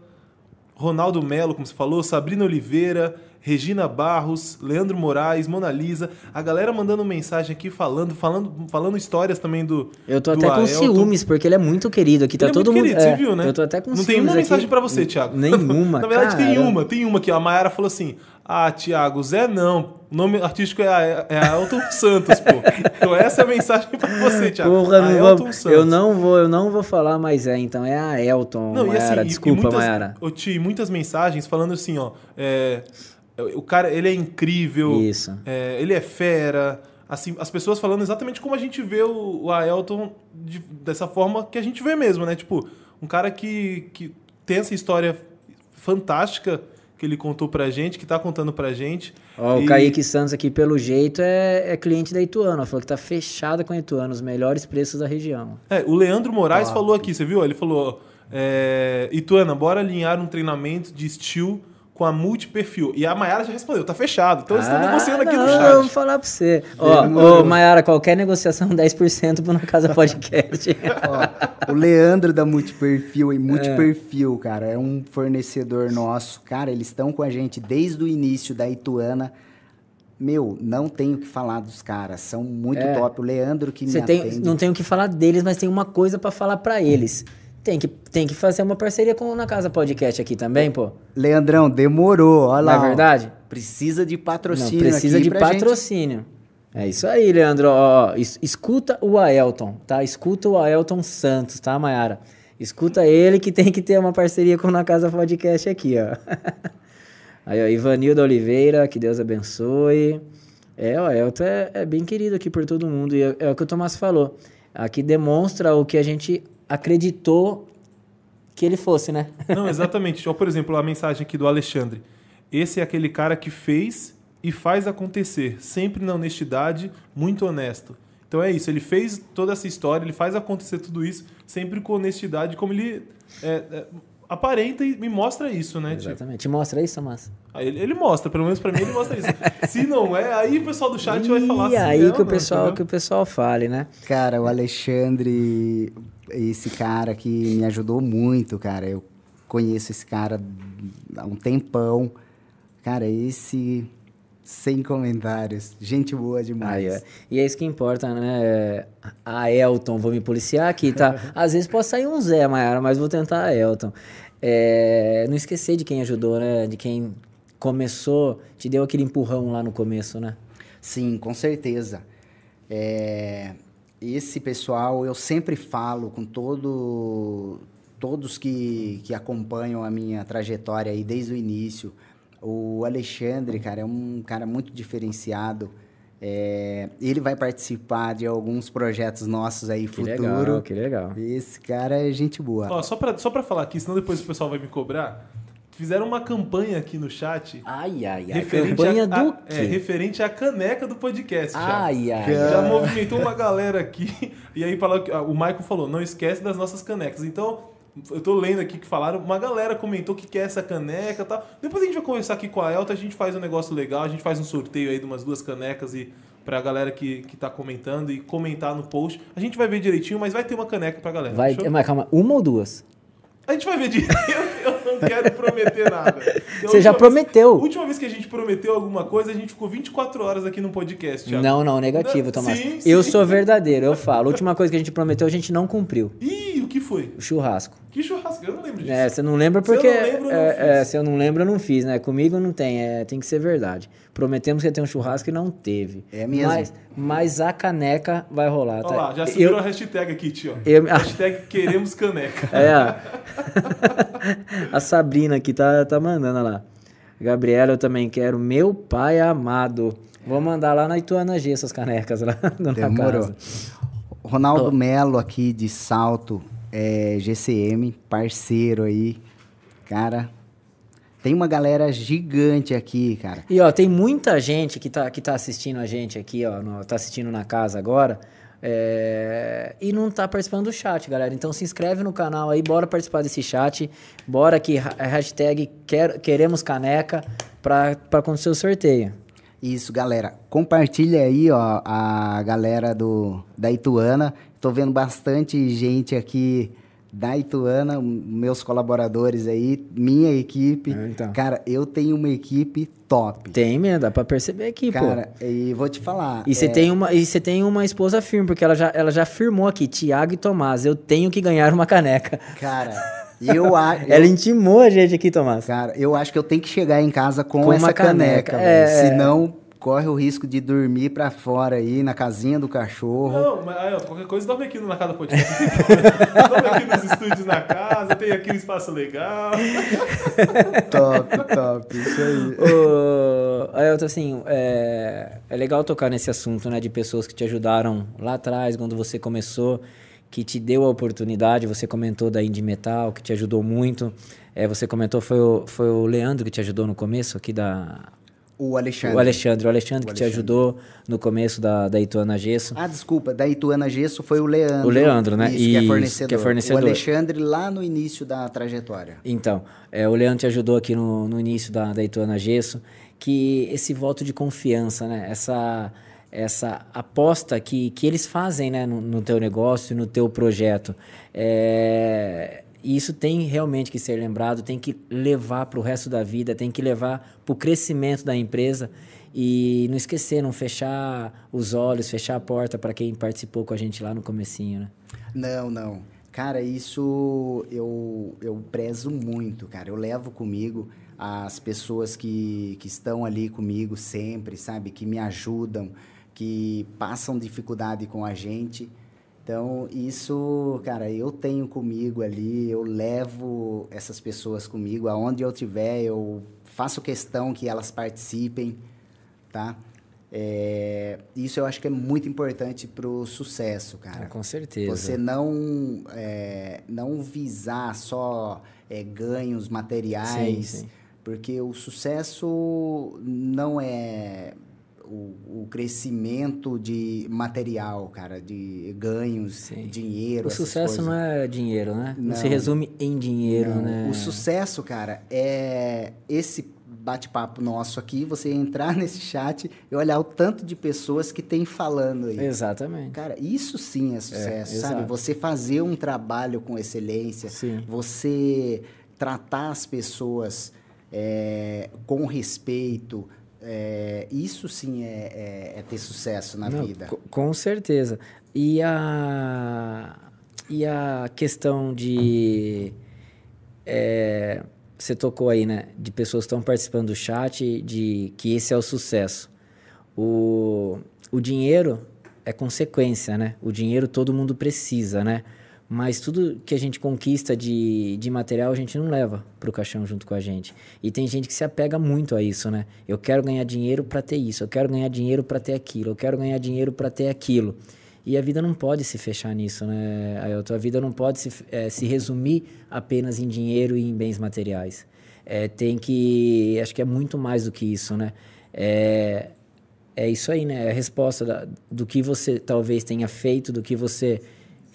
Ronaldo Melo, como você falou, Sabrina Oliveira, Regina Barros, Leandro Moraes, Mona Lisa, a galera mandando mensagem aqui falando, falando, falando histórias também do. Eu tô até com ciúmes, porque ele é muito querido aqui. Tá ele todo é muito mundo. Querido, é, você viu, né? Eu tô até com Não ciúmes. Não tem uma mensagem para você, Thiago. Nenhuma. Na verdade, cara. tem uma, tem uma que a Mayara falou assim: Ah, Thiago, Zé não. O nome artístico é, é Aelton Santos, pô. Então essa é a mensagem pra você, Thiago. Porra, Aelton vou, Santos. Eu não vou, eu não vou falar mais é, então é a Aelton. Não, Mayara, e assim, desculpa, e muitas, Mayara. Eu tinha muitas mensagens falando assim, ó. É, o cara, ele é incrível. Isso. É, ele é fera. Assim, as pessoas falando exatamente como a gente vê o, o Aelton de, dessa forma que a gente vê mesmo, né? Tipo, um cara que, que tem essa história fantástica que ele contou pra gente, que tá contando pra gente. Ó, e... O Kaique Santos aqui, pelo jeito, é, é cliente da Ituano. Falou que tá fechada com a Ituano, os melhores preços da região. É, o Leandro Moraes falou aqui, você viu? Ele falou: é, Ituana, bora alinhar um treinamento de steel com a multiperfil. E a Mayara já respondeu, tá fechado. Então eles estão ah, negociando aqui não, no chat. Vou falar pra você. Ó, ô, Mayara, qualquer negociação, 10% pro Na Casa Podcast. Ó, o Leandro da Multiperfil e Multiperfil, é. cara, é um fornecedor nosso. Cara, eles estão com a gente desde o início da Ituana. Meu, não tenho o que falar dos caras, são muito é. top. O Leandro que Você me tem, atende. Não tenho o que falar deles, mas tem uma coisa para falar para eles. Tem que, tem que fazer uma parceria com Na Casa Podcast aqui também, pô. Leandrão, demorou, olha lá. Não é verdade? Precisa de patrocínio Não, precisa de patrocínio. Gente. É isso aí, Leandro. Ó, escuta o Aelton, tá? Escuta o Aelton Santos, tá, Mayara? Escuta ele que tem que ter uma parceria com Na Casa Podcast aqui, ó. Aí, ó, Ivanildo Oliveira, que Deus abençoe. É, o Aelton é, é bem querido aqui por todo mundo. E é, é o que o Tomás falou. Aqui demonstra o que a gente acreditou que ele fosse, né? Não, exatamente. Ou, por exemplo, a mensagem aqui do Alexandre. Esse é aquele cara que fez e faz acontecer, sempre na honestidade, muito honesto. Então é isso, ele fez toda essa história, ele faz acontecer tudo isso, sempre com honestidade, como ele é, é, aparenta e me mostra isso, né? Exatamente. Tipo? Mostra isso, Massa? Ele, ele mostra, pelo menos para mim ele mostra isso. Se não é, aí o pessoal do chat e vai falar assim. E aí que, o pessoal, que o pessoal fale, né? Cara, o Alexandre, esse cara que me ajudou muito, cara. Eu conheço esse cara há um tempão. Cara, esse sem comentários. Gente boa demais. é. E é isso que importa, né? A Elton, vou me policiar aqui, tá? Às vezes pode sair um Zé, Mayara, mas vou tentar a Elton. É... Não esquecer de quem ajudou, né? De quem começou, te deu aquele empurrão lá no começo, né? Sim, com certeza. É... Esse pessoal, eu sempre falo com todo, todos que, que acompanham a minha trajetória aí desde o início, o Alexandre, cara, é um cara muito diferenciado. É, ele vai participar de alguns projetos nossos aí que futuro. Legal, que legal. Esse cara é gente boa. Ó, só para só pra falar aqui, senão depois o pessoal vai me cobrar. Fizeram uma campanha aqui no chat. Ai, ai, ai. Referente Campanha a, do a- quê? é, referente à caneca do podcast. Ai, ai. Já movimentou uma galera aqui. E aí falou o Michael falou: não esquece das nossas canecas. Então, eu tô lendo aqui que falaram, uma galera comentou que quer essa caneca e tal. Depois a gente vai conversar aqui com a Elta, a gente faz um negócio legal, a gente faz um sorteio aí de umas duas canecas e pra galera que, que tá comentando e comentar no post. A gente vai ver direitinho, mas vai ter uma caneca pra galera. Vai, mas calma, uma ou duas? A gente vai ver direito. Eu não quero prometer nada. Porque a Você já prometeu. Vez, a última vez que a gente prometeu alguma coisa, a gente ficou 24 horas aqui no podcast, Thiago. Não, não, negativo, Tomás. sim, eu sim. sou verdadeiro, eu falo. A última coisa que a gente prometeu, a gente não cumpriu. Ih, o que foi? O churrasco. Que churrasco? Eu não lembro disso. É, você não lembra Se eu porque. não lembro, eu não é, fiz. é, se eu não lembro, eu não fiz, né? Comigo não tem, é, tem que ser verdade. Prometemos que ia ter um churrasco e não teve. É mesmo. Mas, mas a caneca vai rolar. Olha tá? lá, já subiu eu, a hashtag aqui, tio. eu- Hashtag queremos caneca. É, a- a Sabrina aqui tá, tá mandando olha lá. Gabriela, eu também quero. Meu pai amado. Vou mandar lá na Ituana G essas canecas lá na Demorou. casa. Ronaldo Melo aqui de Salto, é, GCM, parceiro aí. Cara, tem uma galera gigante aqui, cara. E ó, tem muita gente que tá, que tá assistindo a gente aqui, ó, no- tá assistindo na casa agora. é, e não tá participando do chat, galera. Então se inscreve no canal aí, bora participar desse chat. Bora que ha- hashtag quer- queremos caneca pra, pra acontecer o sorteio. Isso, galera. Compartilha aí, ó, a galera do da Ituana. Tô vendo bastante gente aqui da Ituana, meus colaboradores aí, minha equipe. É, então. Cara, eu tenho uma equipe top. Tem mesmo, dá pra perceber aqui, pô. Cara, e vou te falar. E você é, tem uma e você tem uma esposa firme, porque ela já, ela já afirmou aqui, Tiago e Tomás, eu tenho que ganhar uma caneca. Cara, eu acho. Ela intimou a gente aqui, Tomás. Cara, eu acho que eu tenho que chegar em casa com, Com essa uma caneca, caneca, velho. é. Senão corre o risco de dormir pra fora aí na casinha do cachorro. Não, mas aí, ó, qualquer coisa, dorme aqui no na casa do podcast. dorme aqui nos estúdios na casa, tem aqui um espaço legal. Top, top. Isso aí. Ô, Ailton, assim, é, é legal tocar nesse assunto, né? De pessoas que te ajudaram lá atrás, quando você começou, que te deu a oportunidade. Você comentou da Indie Metal, que te ajudou muito. É, você comentou, foi o, foi o Leandro que te ajudou no começo aqui da... O Alexandre. O Alexandre, o Alexandre O que te Alexandre. ajudou no começo da, da Ituana Gesso. Ah, desculpa, da Ituana Gesso foi o Leandro. O Leandro, né? Isso, que, é fornecedor. que é fornecedor. O Alexandre lá no início da trajetória. Então, é, o Leandro te ajudou aqui no, no início da, da Ituana Gesso, que esse voto de confiança, né? Essa, essa aposta que, que eles fazem né? no, no teu negócio, no teu projeto. É, e isso tem realmente que ser lembrado, tem que levar para o resto da vida, tem que levar para o crescimento da empresa e não esquecer, não fechar os olhos, fechar a porta para quem participou com a gente lá no comecinho, né? Não, não. Cara, isso eu, eu prezo muito, cara. Eu levo comigo as pessoas que, que estão ali comigo sempre, sabe? Que me ajudam, que passam dificuldade com a gente. Então, isso, cara, eu tenho comigo ali, eu levo essas pessoas comigo, aonde eu tiver, eu faço questão que elas participem, tá? É, isso eu acho que é muito importante para o sucesso, cara. Ah, com certeza. Você não, é, não visar só é, ganhos materiais, Sim, sim. porque o sucesso não é o, o crescimento de material, cara, de ganhos, Sim. dinheiro. O sucesso coisas. não é dinheiro, né? Não, Não. se resume em dinheiro, Não, né? O sucesso, cara, é esse bate-papo nosso aqui, você entrar nesse chat e olhar o tanto de pessoas que tem falando aí. Exatamente. Cara, isso sim é sucesso, sabe? exato. Você fazer um trabalho com excelência, Sim. você tratar as pessoas é, com respeito, é, isso sim é, é- é ter sucesso na Não, vida. co- Com certeza. E a, e a questão de. é, você tocou aí, né? De pessoas que estão participando do chat, de que esse é o sucesso. O, o dinheiro é consequência, né? O dinheiro todo mundo precisa, né? Mas tudo que a gente conquista de, de material, a gente não leva para o caixão junto com a gente. E tem gente que se apega muito a isso, né? Eu quero ganhar dinheiro para ter isso, eu quero ganhar dinheiro para ter aquilo, eu quero ganhar dinheiro para ter aquilo. E a vida não pode se fechar nisso, né, Ailton? A vida não pode se, eh, se resumir apenas em dinheiro e em bens materiais. é, tem que. Acho que é muito mais do que isso, né? É, é isso aí, né? É a resposta da, do que você talvez tenha feito, do que você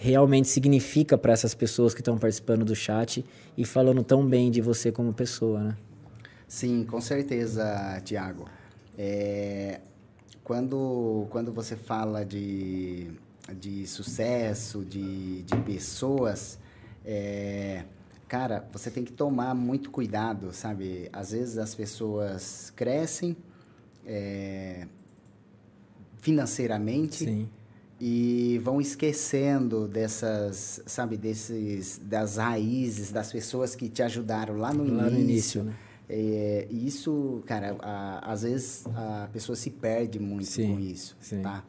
realmente significa para essas pessoas que estão participando do chat e falando tão bem de você como pessoa, né? Sim, com certeza, Tiago. É, quando, quando você fala de, de sucesso, de, de pessoas, é, cara, você tem que tomar muito cuidado, sabe? Às vezes as pessoas crescem é, financeiramente. Sim. E vão esquecendo dessas, sabe, desses, das raízes, das pessoas que te ajudaram lá no Lá início. no início, né? É, e isso, cara, a- às vezes a pessoa se perde muito Sim, com isso, sim. tá?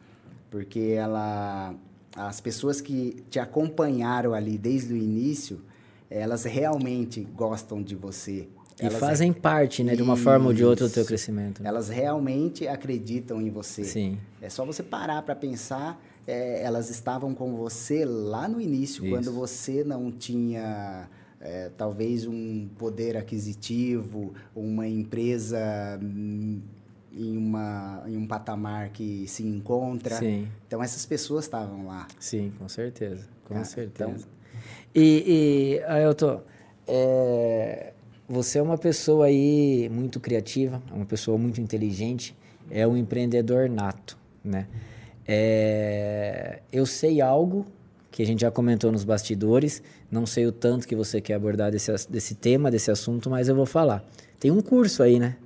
Porque ela, as pessoas que te acompanharam ali desde o início, elas realmente gostam de você. E Elas fazem parte, né, de uma forma ou de outra do teu Isso. crescimento. Elas realmente acreditam em você. Sim. É só você parar para pensar. É, elas estavam com você lá no início, Isso. quando você não tinha é, talvez um poder aquisitivo, uma empresa hum, em, uma, em um patamar que se encontra. Sim. Então essas pessoas estavam lá. Sim, com certeza. Com Ah, certeza. então- E, e Ailton, é, você é uma pessoa aí muito criativa, é uma pessoa muito inteligente, é um empreendedor nato, né? É, eu sei algo que a gente já comentou nos bastidores, não sei o tanto que você quer abordar desse, desse tema, desse assunto, mas eu vou falar. Tem um curso aí, né?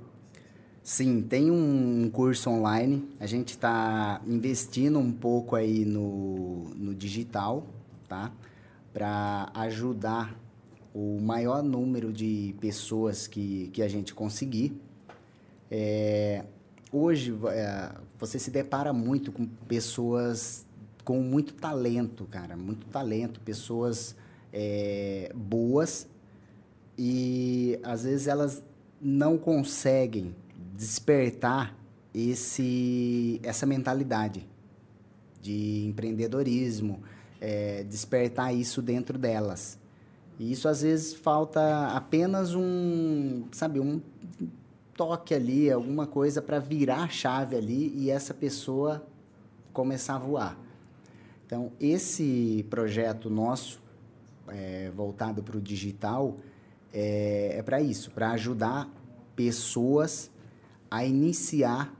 Sim, tem um curso online. A gente está investindo um pouco aí no, no digital, tá? Para ajudar o maior número de pessoas que, que a gente conseguir. É, hoje, é, você se depara muito com pessoas com muito talento, cara. Muito talento. Pessoas é, boas e às vezes elas não conseguem despertar esse essa mentalidade de empreendedorismo, é, despertar isso dentro delas. E isso às vezes falta apenas um, sabe, um toque ali, alguma coisa para virar a chave ali e essa pessoa começar a voar. Então, esse projeto nosso, é, voltado para o digital, é, é para isso, para ajudar pessoas a iniciar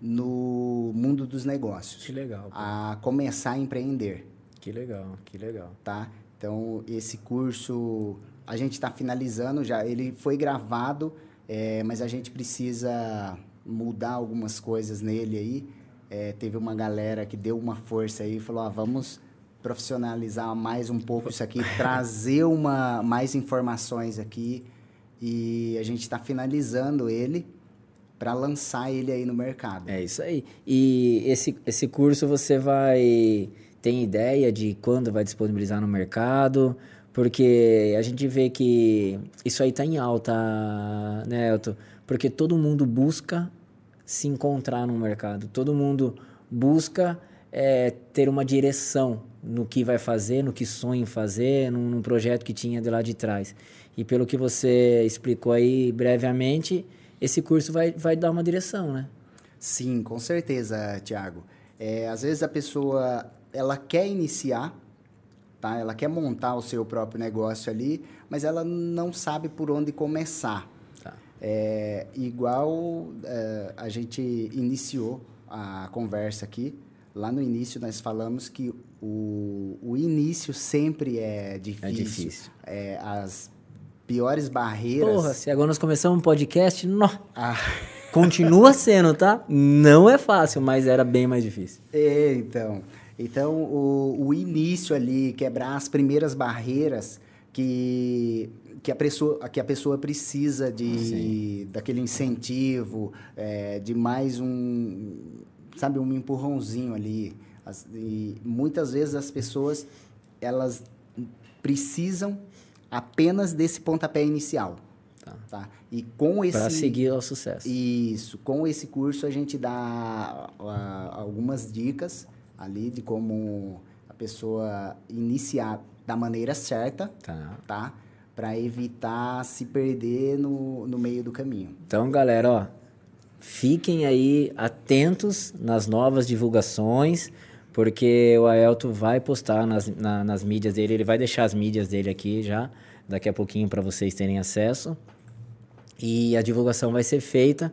no mundo dos negócios, Que legal. pô. a começar a empreender, Que legal, que legal. tá? Então, esse curso a gente está finalizando já, ele foi gravado, é, mas a gente precisa mudar algumas coisas nele aí. É, teve uma galera que deu uma força aí e falou, ah, vamos profissionalizar mais um pouco isso aqui, trazer uma, mais informações aqui e a gente está finalizando ele para lançar ele aí no mercado. É isso aí. E esse, esse curso você vai. Tem ideia de quando vai disponibilizar no mercado? Porque a gente vê que isso aí tá em alta, né, Elton? Porque todo mundo busca se encontrar no mercado. Todo mundo busca é, ter uma direção no que vai fazer, no que sonha em fazer, num, num projeto que tinha de lá de trás. E pelo que você explicou aí brevemente, esse curso vai, vai dar uma direção, né? Sim, com certeza, Tiago. É, às vezes a pessoa ela quer iniciar, tá? Ela quer montar o seu próprio negócio ali, mas ela não sabe por onde começar. Tá. É, igual é, a gente iniciou a conversa aqui, lá no início nós falamos que o, o início sempre é difícil. difícil. É, as piores barreiras. Porra, se agora nós começamos um podcast, nó, Ah, continua sendo, tá? Não é fácil, mas era bem mais difícil. É, então. Então, o, o início ali, quebrar as primeiras barreiras que, que, a, pessoa, que a pessoa precisa de daquele incentivo, é, de mais um, sabe, um empurrãozinho ali. As- e muitas vezes as pessoas, elas precisam apenas desse pontapé inicial. Tá. Tá? E com esse... Pra seguir ao sucesso. Isso. Com esse curso a gente dá ah, algumas dicas ali de como a pessoa iniciar da maneira certa, Tá. tá? para evitar se perder no, no meio do caminho. Então, galera, ó, fiquem aí atentos nas novas divulgações, porque o Aelto vai postar nas, na, nas mídias dele, ele vai deixar as mídias dele aqui já, daqui a pouquinho para vocês terem acesso. E a divulgação vai ser feita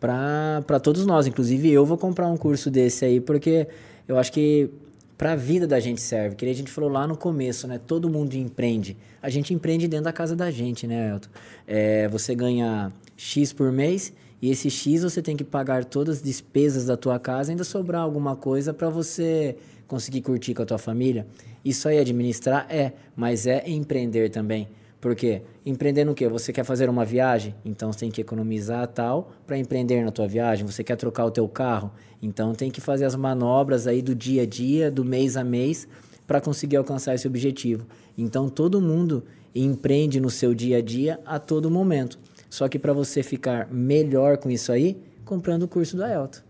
para todos nós. Inclusive, eu vou comprar um curso desse aí, porque eu acho que para a vida da gente serve. Que a gente falou lá no começo, né? Todo mundo empreende. A gente empreende dentro da casa da gente, né, Elton? É, você ganha X por mês e esse X você tem que pagar todas as despesas da tua casa ainda sobrar alguma coisa para você conseguir curtir com a tua família. Isso aí administrar é, mas é empreender também. Porque empreender no quê? Você quer fazer uma viagem? Então você tem que economizar tal para empreender na tua viagem. Você quer trocar o teu carro? Então tem que fazer as manobras aí do dia a dia, do mês a mês, para conseguir alcançar esse objetivo. Então todo mundo empreende no seu dia a dia a todo momento. Só que para você ficar melhor com isso aí, comprando o curso do Aelto.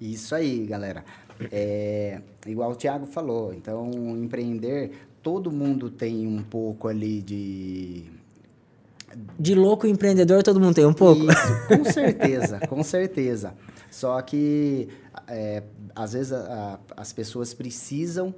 Isso aí, galera. É, igual o Thiago falou, então empreender todo mundo tem um pouco ali de. De louco empreendedor, todo mundo tem um pouco? Isso, com certeza, com certeza. Só que, é, às vezes, a, a, as pessoas precisam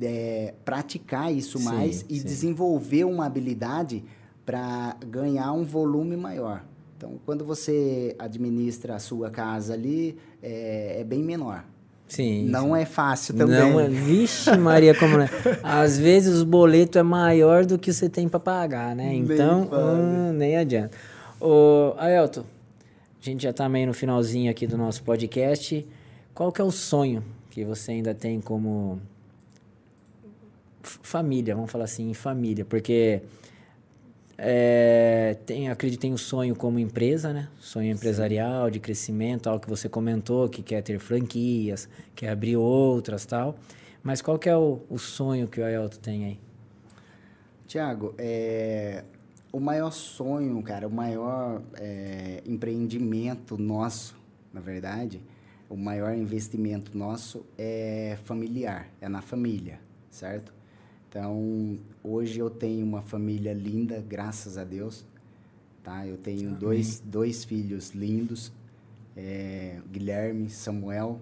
é, praticar isso sim, mais e sim. desenvolver uma habilidade para ganhar um volume maior. Então, quando você administra a sua casa ali, é, é bem menor. Sim. Não é fácil também. Não é. Vixe, Maria, como é. Às vezes o boleto é maior do que você tem para pagar, né? Então, hum, nem adianta. Ô, Aelton, a gente já tá meio no finalzinho aqui do nosso podcast. Qual que é o sonho que você ainda tem como família, vamos falar assim, família, porque é, tem, acredito tem um sonho como empresa, né? Sonho empresarial, Sim. de crescimento, algo que você comentou, que quer ter franquias, quer abrir outras tal. Mas qual que é o, o sonho que o Aelto tem aí? Tiago, é, o maior sonho, cara, o maior é, empreendimento nosso, na verdade, o maior investimento nosso é familiar, é na família, certo? Então, hoje eu tenho uma família linda, graças a Deus. Tá? Eu tenho dois, dois filhos lindos, é, Guilherme, Samuel.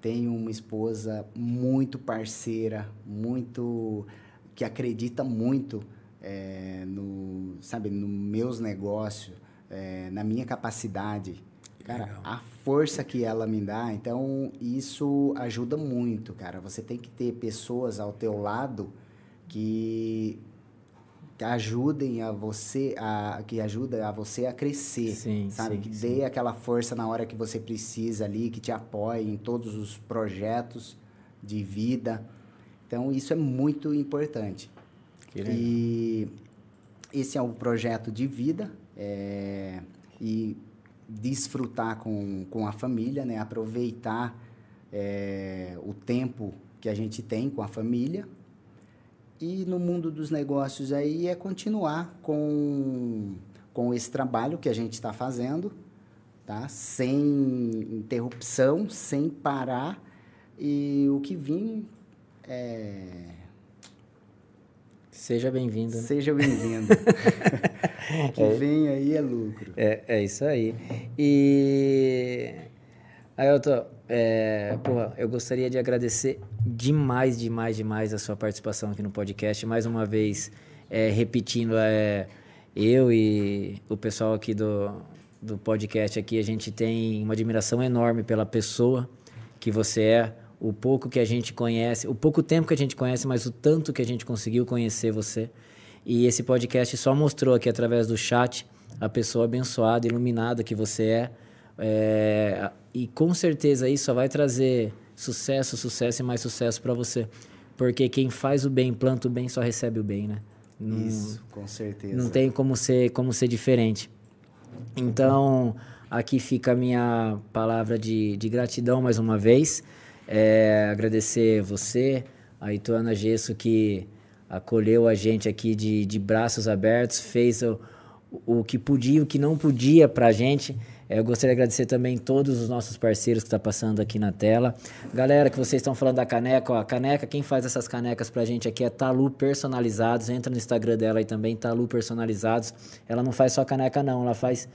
Tenho uma esposa muito parceira, muito que acredita muito é, no, sabe, nos meus negócios, é, na minha capacidade. Cara, Legal. a força que ela me dá, então isso ajuda muito, cara. Você tem que ter pessoas ao teu lado que ajudem a você a que ajuda a você a crescer sim, sabe? sim, que sim. dê aquela força na hora que você precisa ali que te apoie em todos os projetos de vida. Então isso é muito importante. E esse é um projeto de vida é, e desfrutar com, com a família né? Aproveitar é, o tempo que a gente tem com a família e no mundo dos negócios aí é continuar com, com esse trabalho que a gente está fazendo, tá? Sem interrupção, sem parar. E o que vim é... Seja bem-vindo. Né? Seja bem-vindo. o que é, vem aí é lucro. É, é isso aí. E aí eu tô, é, porra, eu gostaria de agradecer demais, demais, demais a sua participação aqui no podcast. Mais uma vez, é, repetindo, é, eu e o pessoal aqui do, do podcast aqui, a gente tem uma admiração enorme pela pessoa que você é, o pouco que a gente conhece, o pouco tempo que a gente conhece, mas o tanto que a gente conseguiu conhecer você. E esse podcast só mostrou aqui através do chat a pessoa abençoada, iluminada que você é. É e com certeza isso só vai trazer sucesso, sucesso e mais sucesso para você. Porque quem faz o bem, planta o bem, só recebe o bem, né? Não, isso, com certeza. Não tem como ser, como ser diferente. Então, aqui fica a minha palavra de, de gratidão mais uma vez. É, agradecer você, a Ituana Gesso, que acolheu a gente aqui de, de braços abertos, fez o, o, que podia, o que não podia pra gente. É, eu gostaria de agradecer também todos os nossos parceiros que estão tá passando aqui na tela. Galera, que vocês estão falando da caneca, ó, a caneca, quem faz essas canecas pra gente aqui é Talu Personalizados. Entra no Instagram dela aí também, Talu Personalizados. Ela não faz só caneca, não, ela faz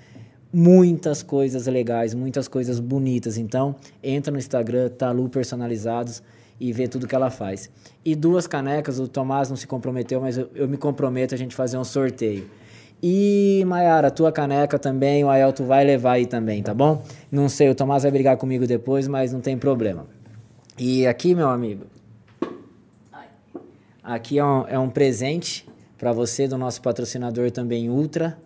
muitas coisas legais, muitas coisas bonitas. Então, entra no Instagram, Talu Personalizados e vê tudo que ela faz. E duas canecas, o Tomás não se comprometeu, mas eu, eu me comprometo a gente fazer um sorteio. E, Mayara, tua caneca também, o Aelto vai levar aí também, tá bom? Não sei, o Tomás vai brigar comigo depois, mas não tem problema. E aqui, meu amigo, aqui é um, é um presente para você do nosso patrocinador também, Ultra,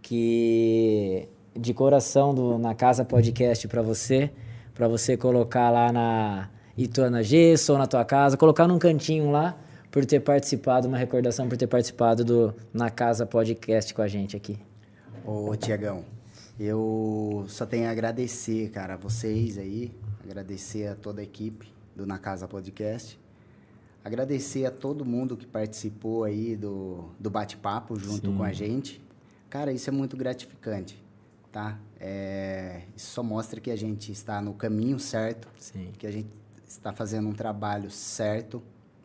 que de coração do, na Casa Podcast para você, para você colocar lá na Ituana Gesso ou na tua casa, colocar num cantinho lá por ter participado, uma recordação por ter participado do Na Casa Podcast com a gente aqui. Ô, Tiagão, eu só tenho a agradecer, cara, a vocês aí, agradecer a toda a equipe do Na Casa Podcast, agradecer a todo mundo que participou aí do, do bate-papo junto Sim. com a gente. Cara, isso é muito gratificante, tá? É, isso só mostra que a gente está no caminho certo, Sim. que a gente está fazendo um trabalho certo,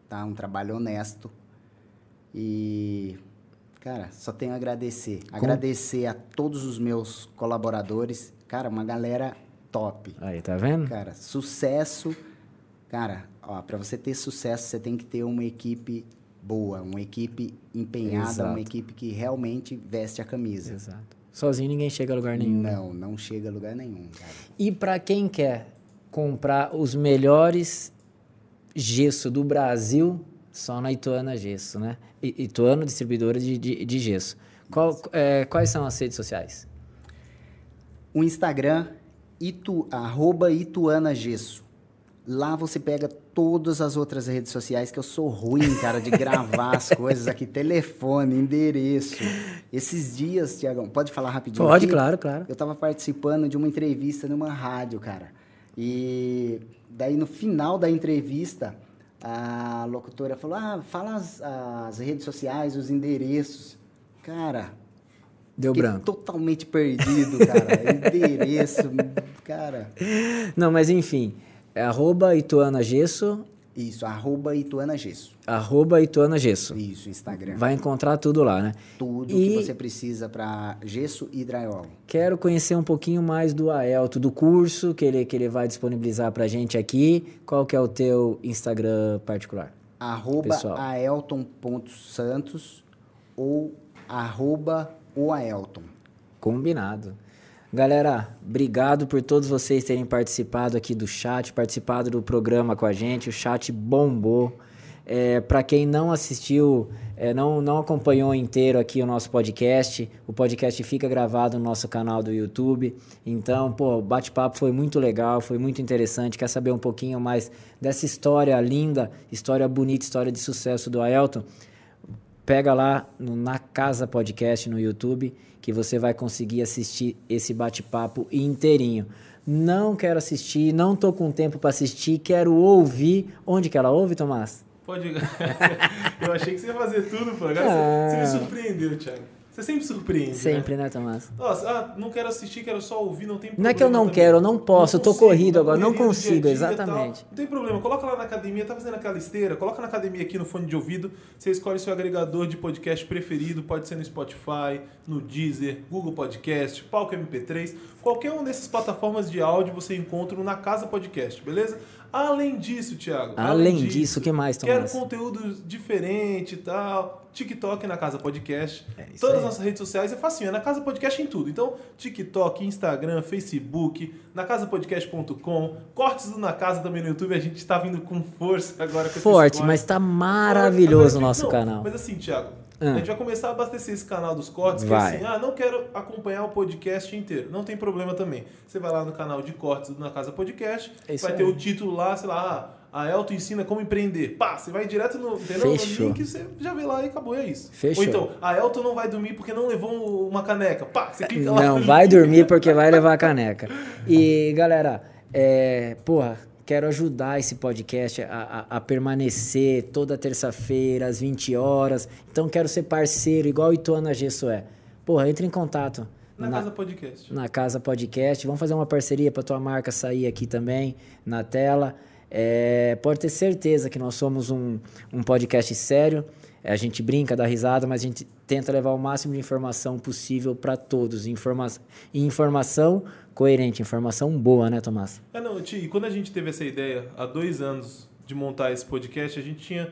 tá? Um trabalho honesto. E, cara, só tenho a agradecer. Agradecer a todos os meus colaboradores. Cara, uma galera top. Aí, tá vendo? Cara, sucesso. Cara, ó, para você ter sucesso, você tem que ter uma equipe boa, uma equipe empenhada, Exato. uma equipe que realmente veste a camisa. Exato. Sozinho ninguém chega a lugar nenhum. Né? Não, não chega a lugar nenhum, cara. E para quem quer comprar os melhores gesso do Brasil só na Ituana Gesso, né? Ituano, distribuidora de, de, de gesso. Qual, é, quais são as redes sociais? O Instagram, itu, arroba Ituana Gesso. Lá você pega todas as outras redes sociais, que eu sou ruim, cara, de gravar as coisas aqui. Telefone, endereço. Esses dias, Tiagão, pode falar rapidinho? Pode, aqui? claro, claro. Eu estava participando de uma entrevista numa rádio, cara. E daí no final da entrevista, a locutora falou: Ah, fala as, as redes sociais, os endereços. Cara. Deu branco. Totalmente perdido, cara. Endereço, cara. Não, mas enfim. É arroba Ituana Gesso isso, arroba Ituana Gesso. Arroba Ituana Gesso. Isso, Instagram. Vai encontrar tudo lá, né? Tudo e... que você precisa para gesso e drywall. Quero conhecer um pouquinho mais do Aelto, do curso que ele, que ele vai disponibilizar para gente aqui. Qual que é o teu Instagram particular? Arroba aelton.santos ou arroba o Aelton. Combinado. Galera, obrigado por todos vocês terem participado aqui do chat, participado do programa com a gente. O chat bombou. É, Para quem não assistiu, é, não, não acompanhou inteiro aqui o nosso podcast, o podcast fica gravado no nosso canal do YouTube. Então, pô, o bate-papo foi muito legal, foi muito interessante. Quer saber um pouquinho mais dessa história linda, história bonita, história de sucesso do Aelton? Pega lá no Na Casa Podcast no YouTube que você vai conseguir assistir esse bate-papo inteirinho. Não quero assistir, não tô com tempo para assistir, quero ouvir. Onde que ela ouve, Tomás? Pode. Eu achei que você ia fazer tudo, pô. Agora ah. você, você me surpreendeu, Thiago. Você sempre surpreende. Sempre, né, né Tomás? Nossa, ah, não quero assistir, quero só ouvir, não tem problema. Não é que eu não também. quero, eu não posso, não eu tô consigo, corrido agora, não consigo, dia -dia exatamente. Não tem problema, coloca lá na academia, tá fazendo aquela esteira, coloca na academia aqui no fone de ouvido, você escolhe seu agregador de podcast preferido, pode ser no Spotify, no Deezer, Google Podcast, Palco MP3, qualquer uma dessas plataformas de áudio você encontra no Na Casa Podcast, beleza? Além disso, Thiago. Além, além disso, o que mais, Tomás? Quero conteúdo diferente e tal. TikTok na Casa Podcast. É Todas as nossas redes sociais é facinho, é na Casa Podcast em tudo. Então, TikTok, Instagram, Facebook, nacasapodcast.com, cortes do Na Casa também no YouTube. A gente está vindo com força agora. Com Forte, mas está maravilhoso o nosso não, canal. Mas assim, Thiago, ah. A gente vai começar a abastecer esse canal dos cortes, que vai. assim, ah, não quero acompanhar o podcast inteiro. Não tem problema também. Você vai lá no canal de cortes do Na Casa Podcast, é vai aí. ter o título lá, sei lá, ah, a Elton ensina como empreender. Pá, você vai direto no, entendeu? no link, você já vê lá e acabou, é isso. Fechou. Ou então, a Elton não vai dormir porque não levou uma caneca. Pá, você clica lá. Não, vai dormir porque vai levar a caneca. E, galera, é, porra, Quero ajudar esse podcast a, a, a permanecer toda terça-feira, às 20 horas. Então, quero ser parceiro, igual o Ituana Gesso é. porra, entre em contato. Na, Casa Podcast. Na Casa Podcast. Vamos fazer uma parceria para tua marca sair aqui também na tela. É, pode ter certeza que nós somos um, um podcast sério. A gente brinca, dá risada, mas a gente tenta levar o máximo de informação possível para todos. Informa informação coerente, informação boa, né, Tomás? É, não, Ti, quando a gente teve essa ideia, há dois anos, de montar esse podcast, a gente tinha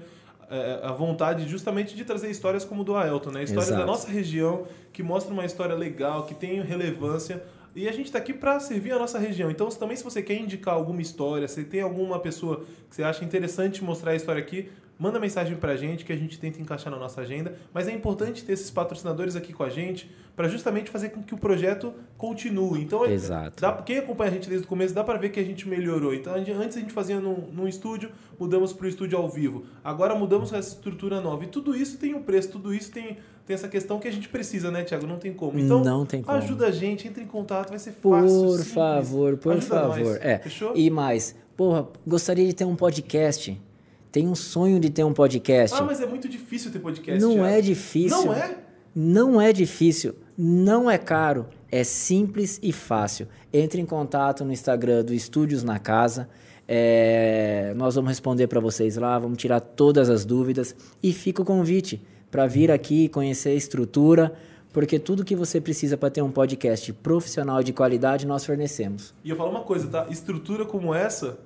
é, a vontade justamente de trazer histórias como do Aelton, né? Histórias Exato. da nossa região, que mostra uma história legal, que tem relevância. E a gente está aqui para servir a nossa região. Então, também se você quer indicar alguma história, se tem alguma pessoa que você acha interessante mostrar a história aqui, manda mensagem para a gente que a gente tenta encaixar na nossa agenda. Mas é importante ter esses patrocinadores aqui com a gente para justamente fazer com que o projeto continue. Então, é, Exato. Dá, quem acompanha a gente desde o começo dá para ver que a gente melhorou. Então, antes a gente fazia num, num estúdio, mudamos para o estúdio ao vivo. Agora mudamos essa estrutura nova. E tudo isso tem um preço, tudo isso tem, tem essa questão que a gente precisa, né, Tiago? Não tem como. Então, não tem como. ajuda a gente, entre em contato, vai ser por fácil. Por favor, por ajuda favor. Nós. É. Fechou? E mais, porra, gostaria de ter um podcast tem um sonho de ter um podcast. Ah, mas é muito difícil ter podcast. Não é difícil. Não é? Não é difícil. Não é caro. É simples e fácil. Entre em contato no Instagram do Estúdios na Casa. É, nós vamos responder para vocês lá, vamos tirar todas as dúvidas e fica o convite para vir aqui conhecer a estrutura, porque tudo que você precisa para ter um podcast profissional de qualidade nós fornecemos. E eu falo uma coisa, tá? Estrutura como essa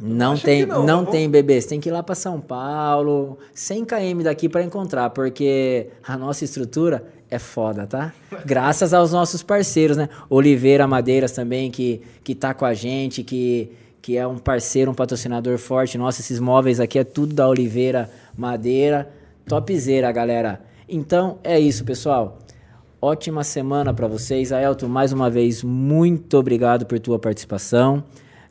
não tem, não, não tá tem bebê. Você tem que ir lá para São Paulo, 100 km daqui para encontrar, porque a nossa estrutura é foda, tá? Graças aos nossos parceiros, né? Oliveira Madeiras também, que, que tá com a gente, que, que é um parceiro, um patrocinador forte. Nossa, esses móveis aqui é tudo da Oliveira Madeira. Topzera, galera. Então, é isso, pessoal. Ótima semana para vocês. Aelton, mais uma vez, muito obrigado por tua participação.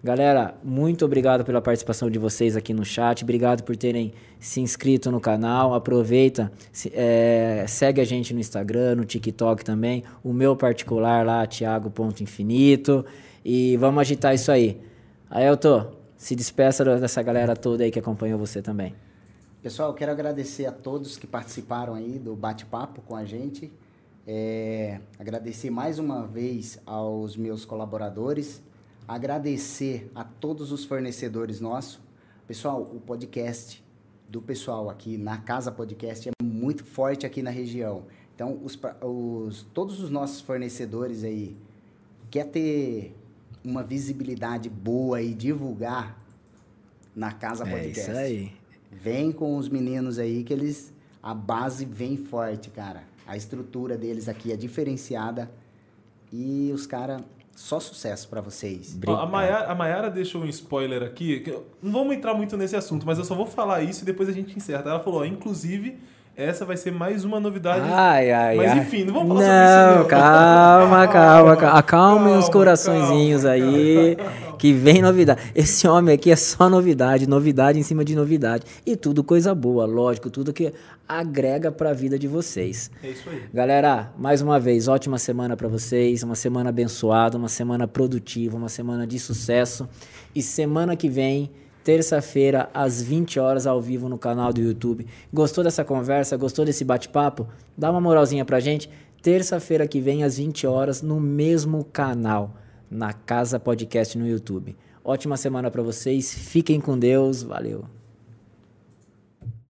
Galera, muito obrigado pela participação de vocês aqui no chat. Obrigado por terem se inscrito no canal. Aproveita, se, é, segue a gente no Instagram, no TikTok também. O meu particular lá, Thiago.infinito. E vamos agitar isso aí. Ailton, se despeça dessa galera toda aí que acompanhou você também. Pessoal, quero agradecer a todos que participaram aí do bate-papo com a gente. É, agradecer mais uma vez aos meus colaboradores agradecer a todos os fornecedores nossos. Pessoal, o podcast do pessoal aqui na Casa Podcast é muito forte aqui na região. Então, os, os, todos os nossos fornecedores aí quer ter uma visibilidade boa e divulgar na Casa Podcast. É isso aí. Vem com os meninos aí que eles a base vem forte, cara. A estrutura deles aqui é diferenciada e os caras só sucesso para vocês. a, Mayara, a Mayara deixou um spoiler aqui. não vamos entrar muito nesse assunto, mas eu só vou falar isso e depois a gente encerra. Ela falou, ó, inclusive, essa vai ser mais uma novidade. Ai, ai, Mas ai. enfim, não vamos falar não, sobre isso. Não, calma, calma, calma. Acalmem os coraçõezinhos calma, aí, calma. que vem novidade. Esse homem aqui é só novidade, novidade em cima de novidade. E tudo coisa boa, lógico, tudo que agrega para a vida de vocês. É isso aí. Galera, mais uma vez, ótima semana para vocês, uma semana abençoada, uma semana produtiva, uma semana de sucesso. E semana que vem terça-feira, às 20 horas, ao vivo no canal do YouTube. Gostou dessa conversa? Gostou desse bate-papo? Dá uma moralzinha pra gente. Terça-feira que vem, às 20 horas, no mesmo canal, na Casa Podcast no YouTube. Ótima semana para vocês. Fiquem com Deus. Valeu.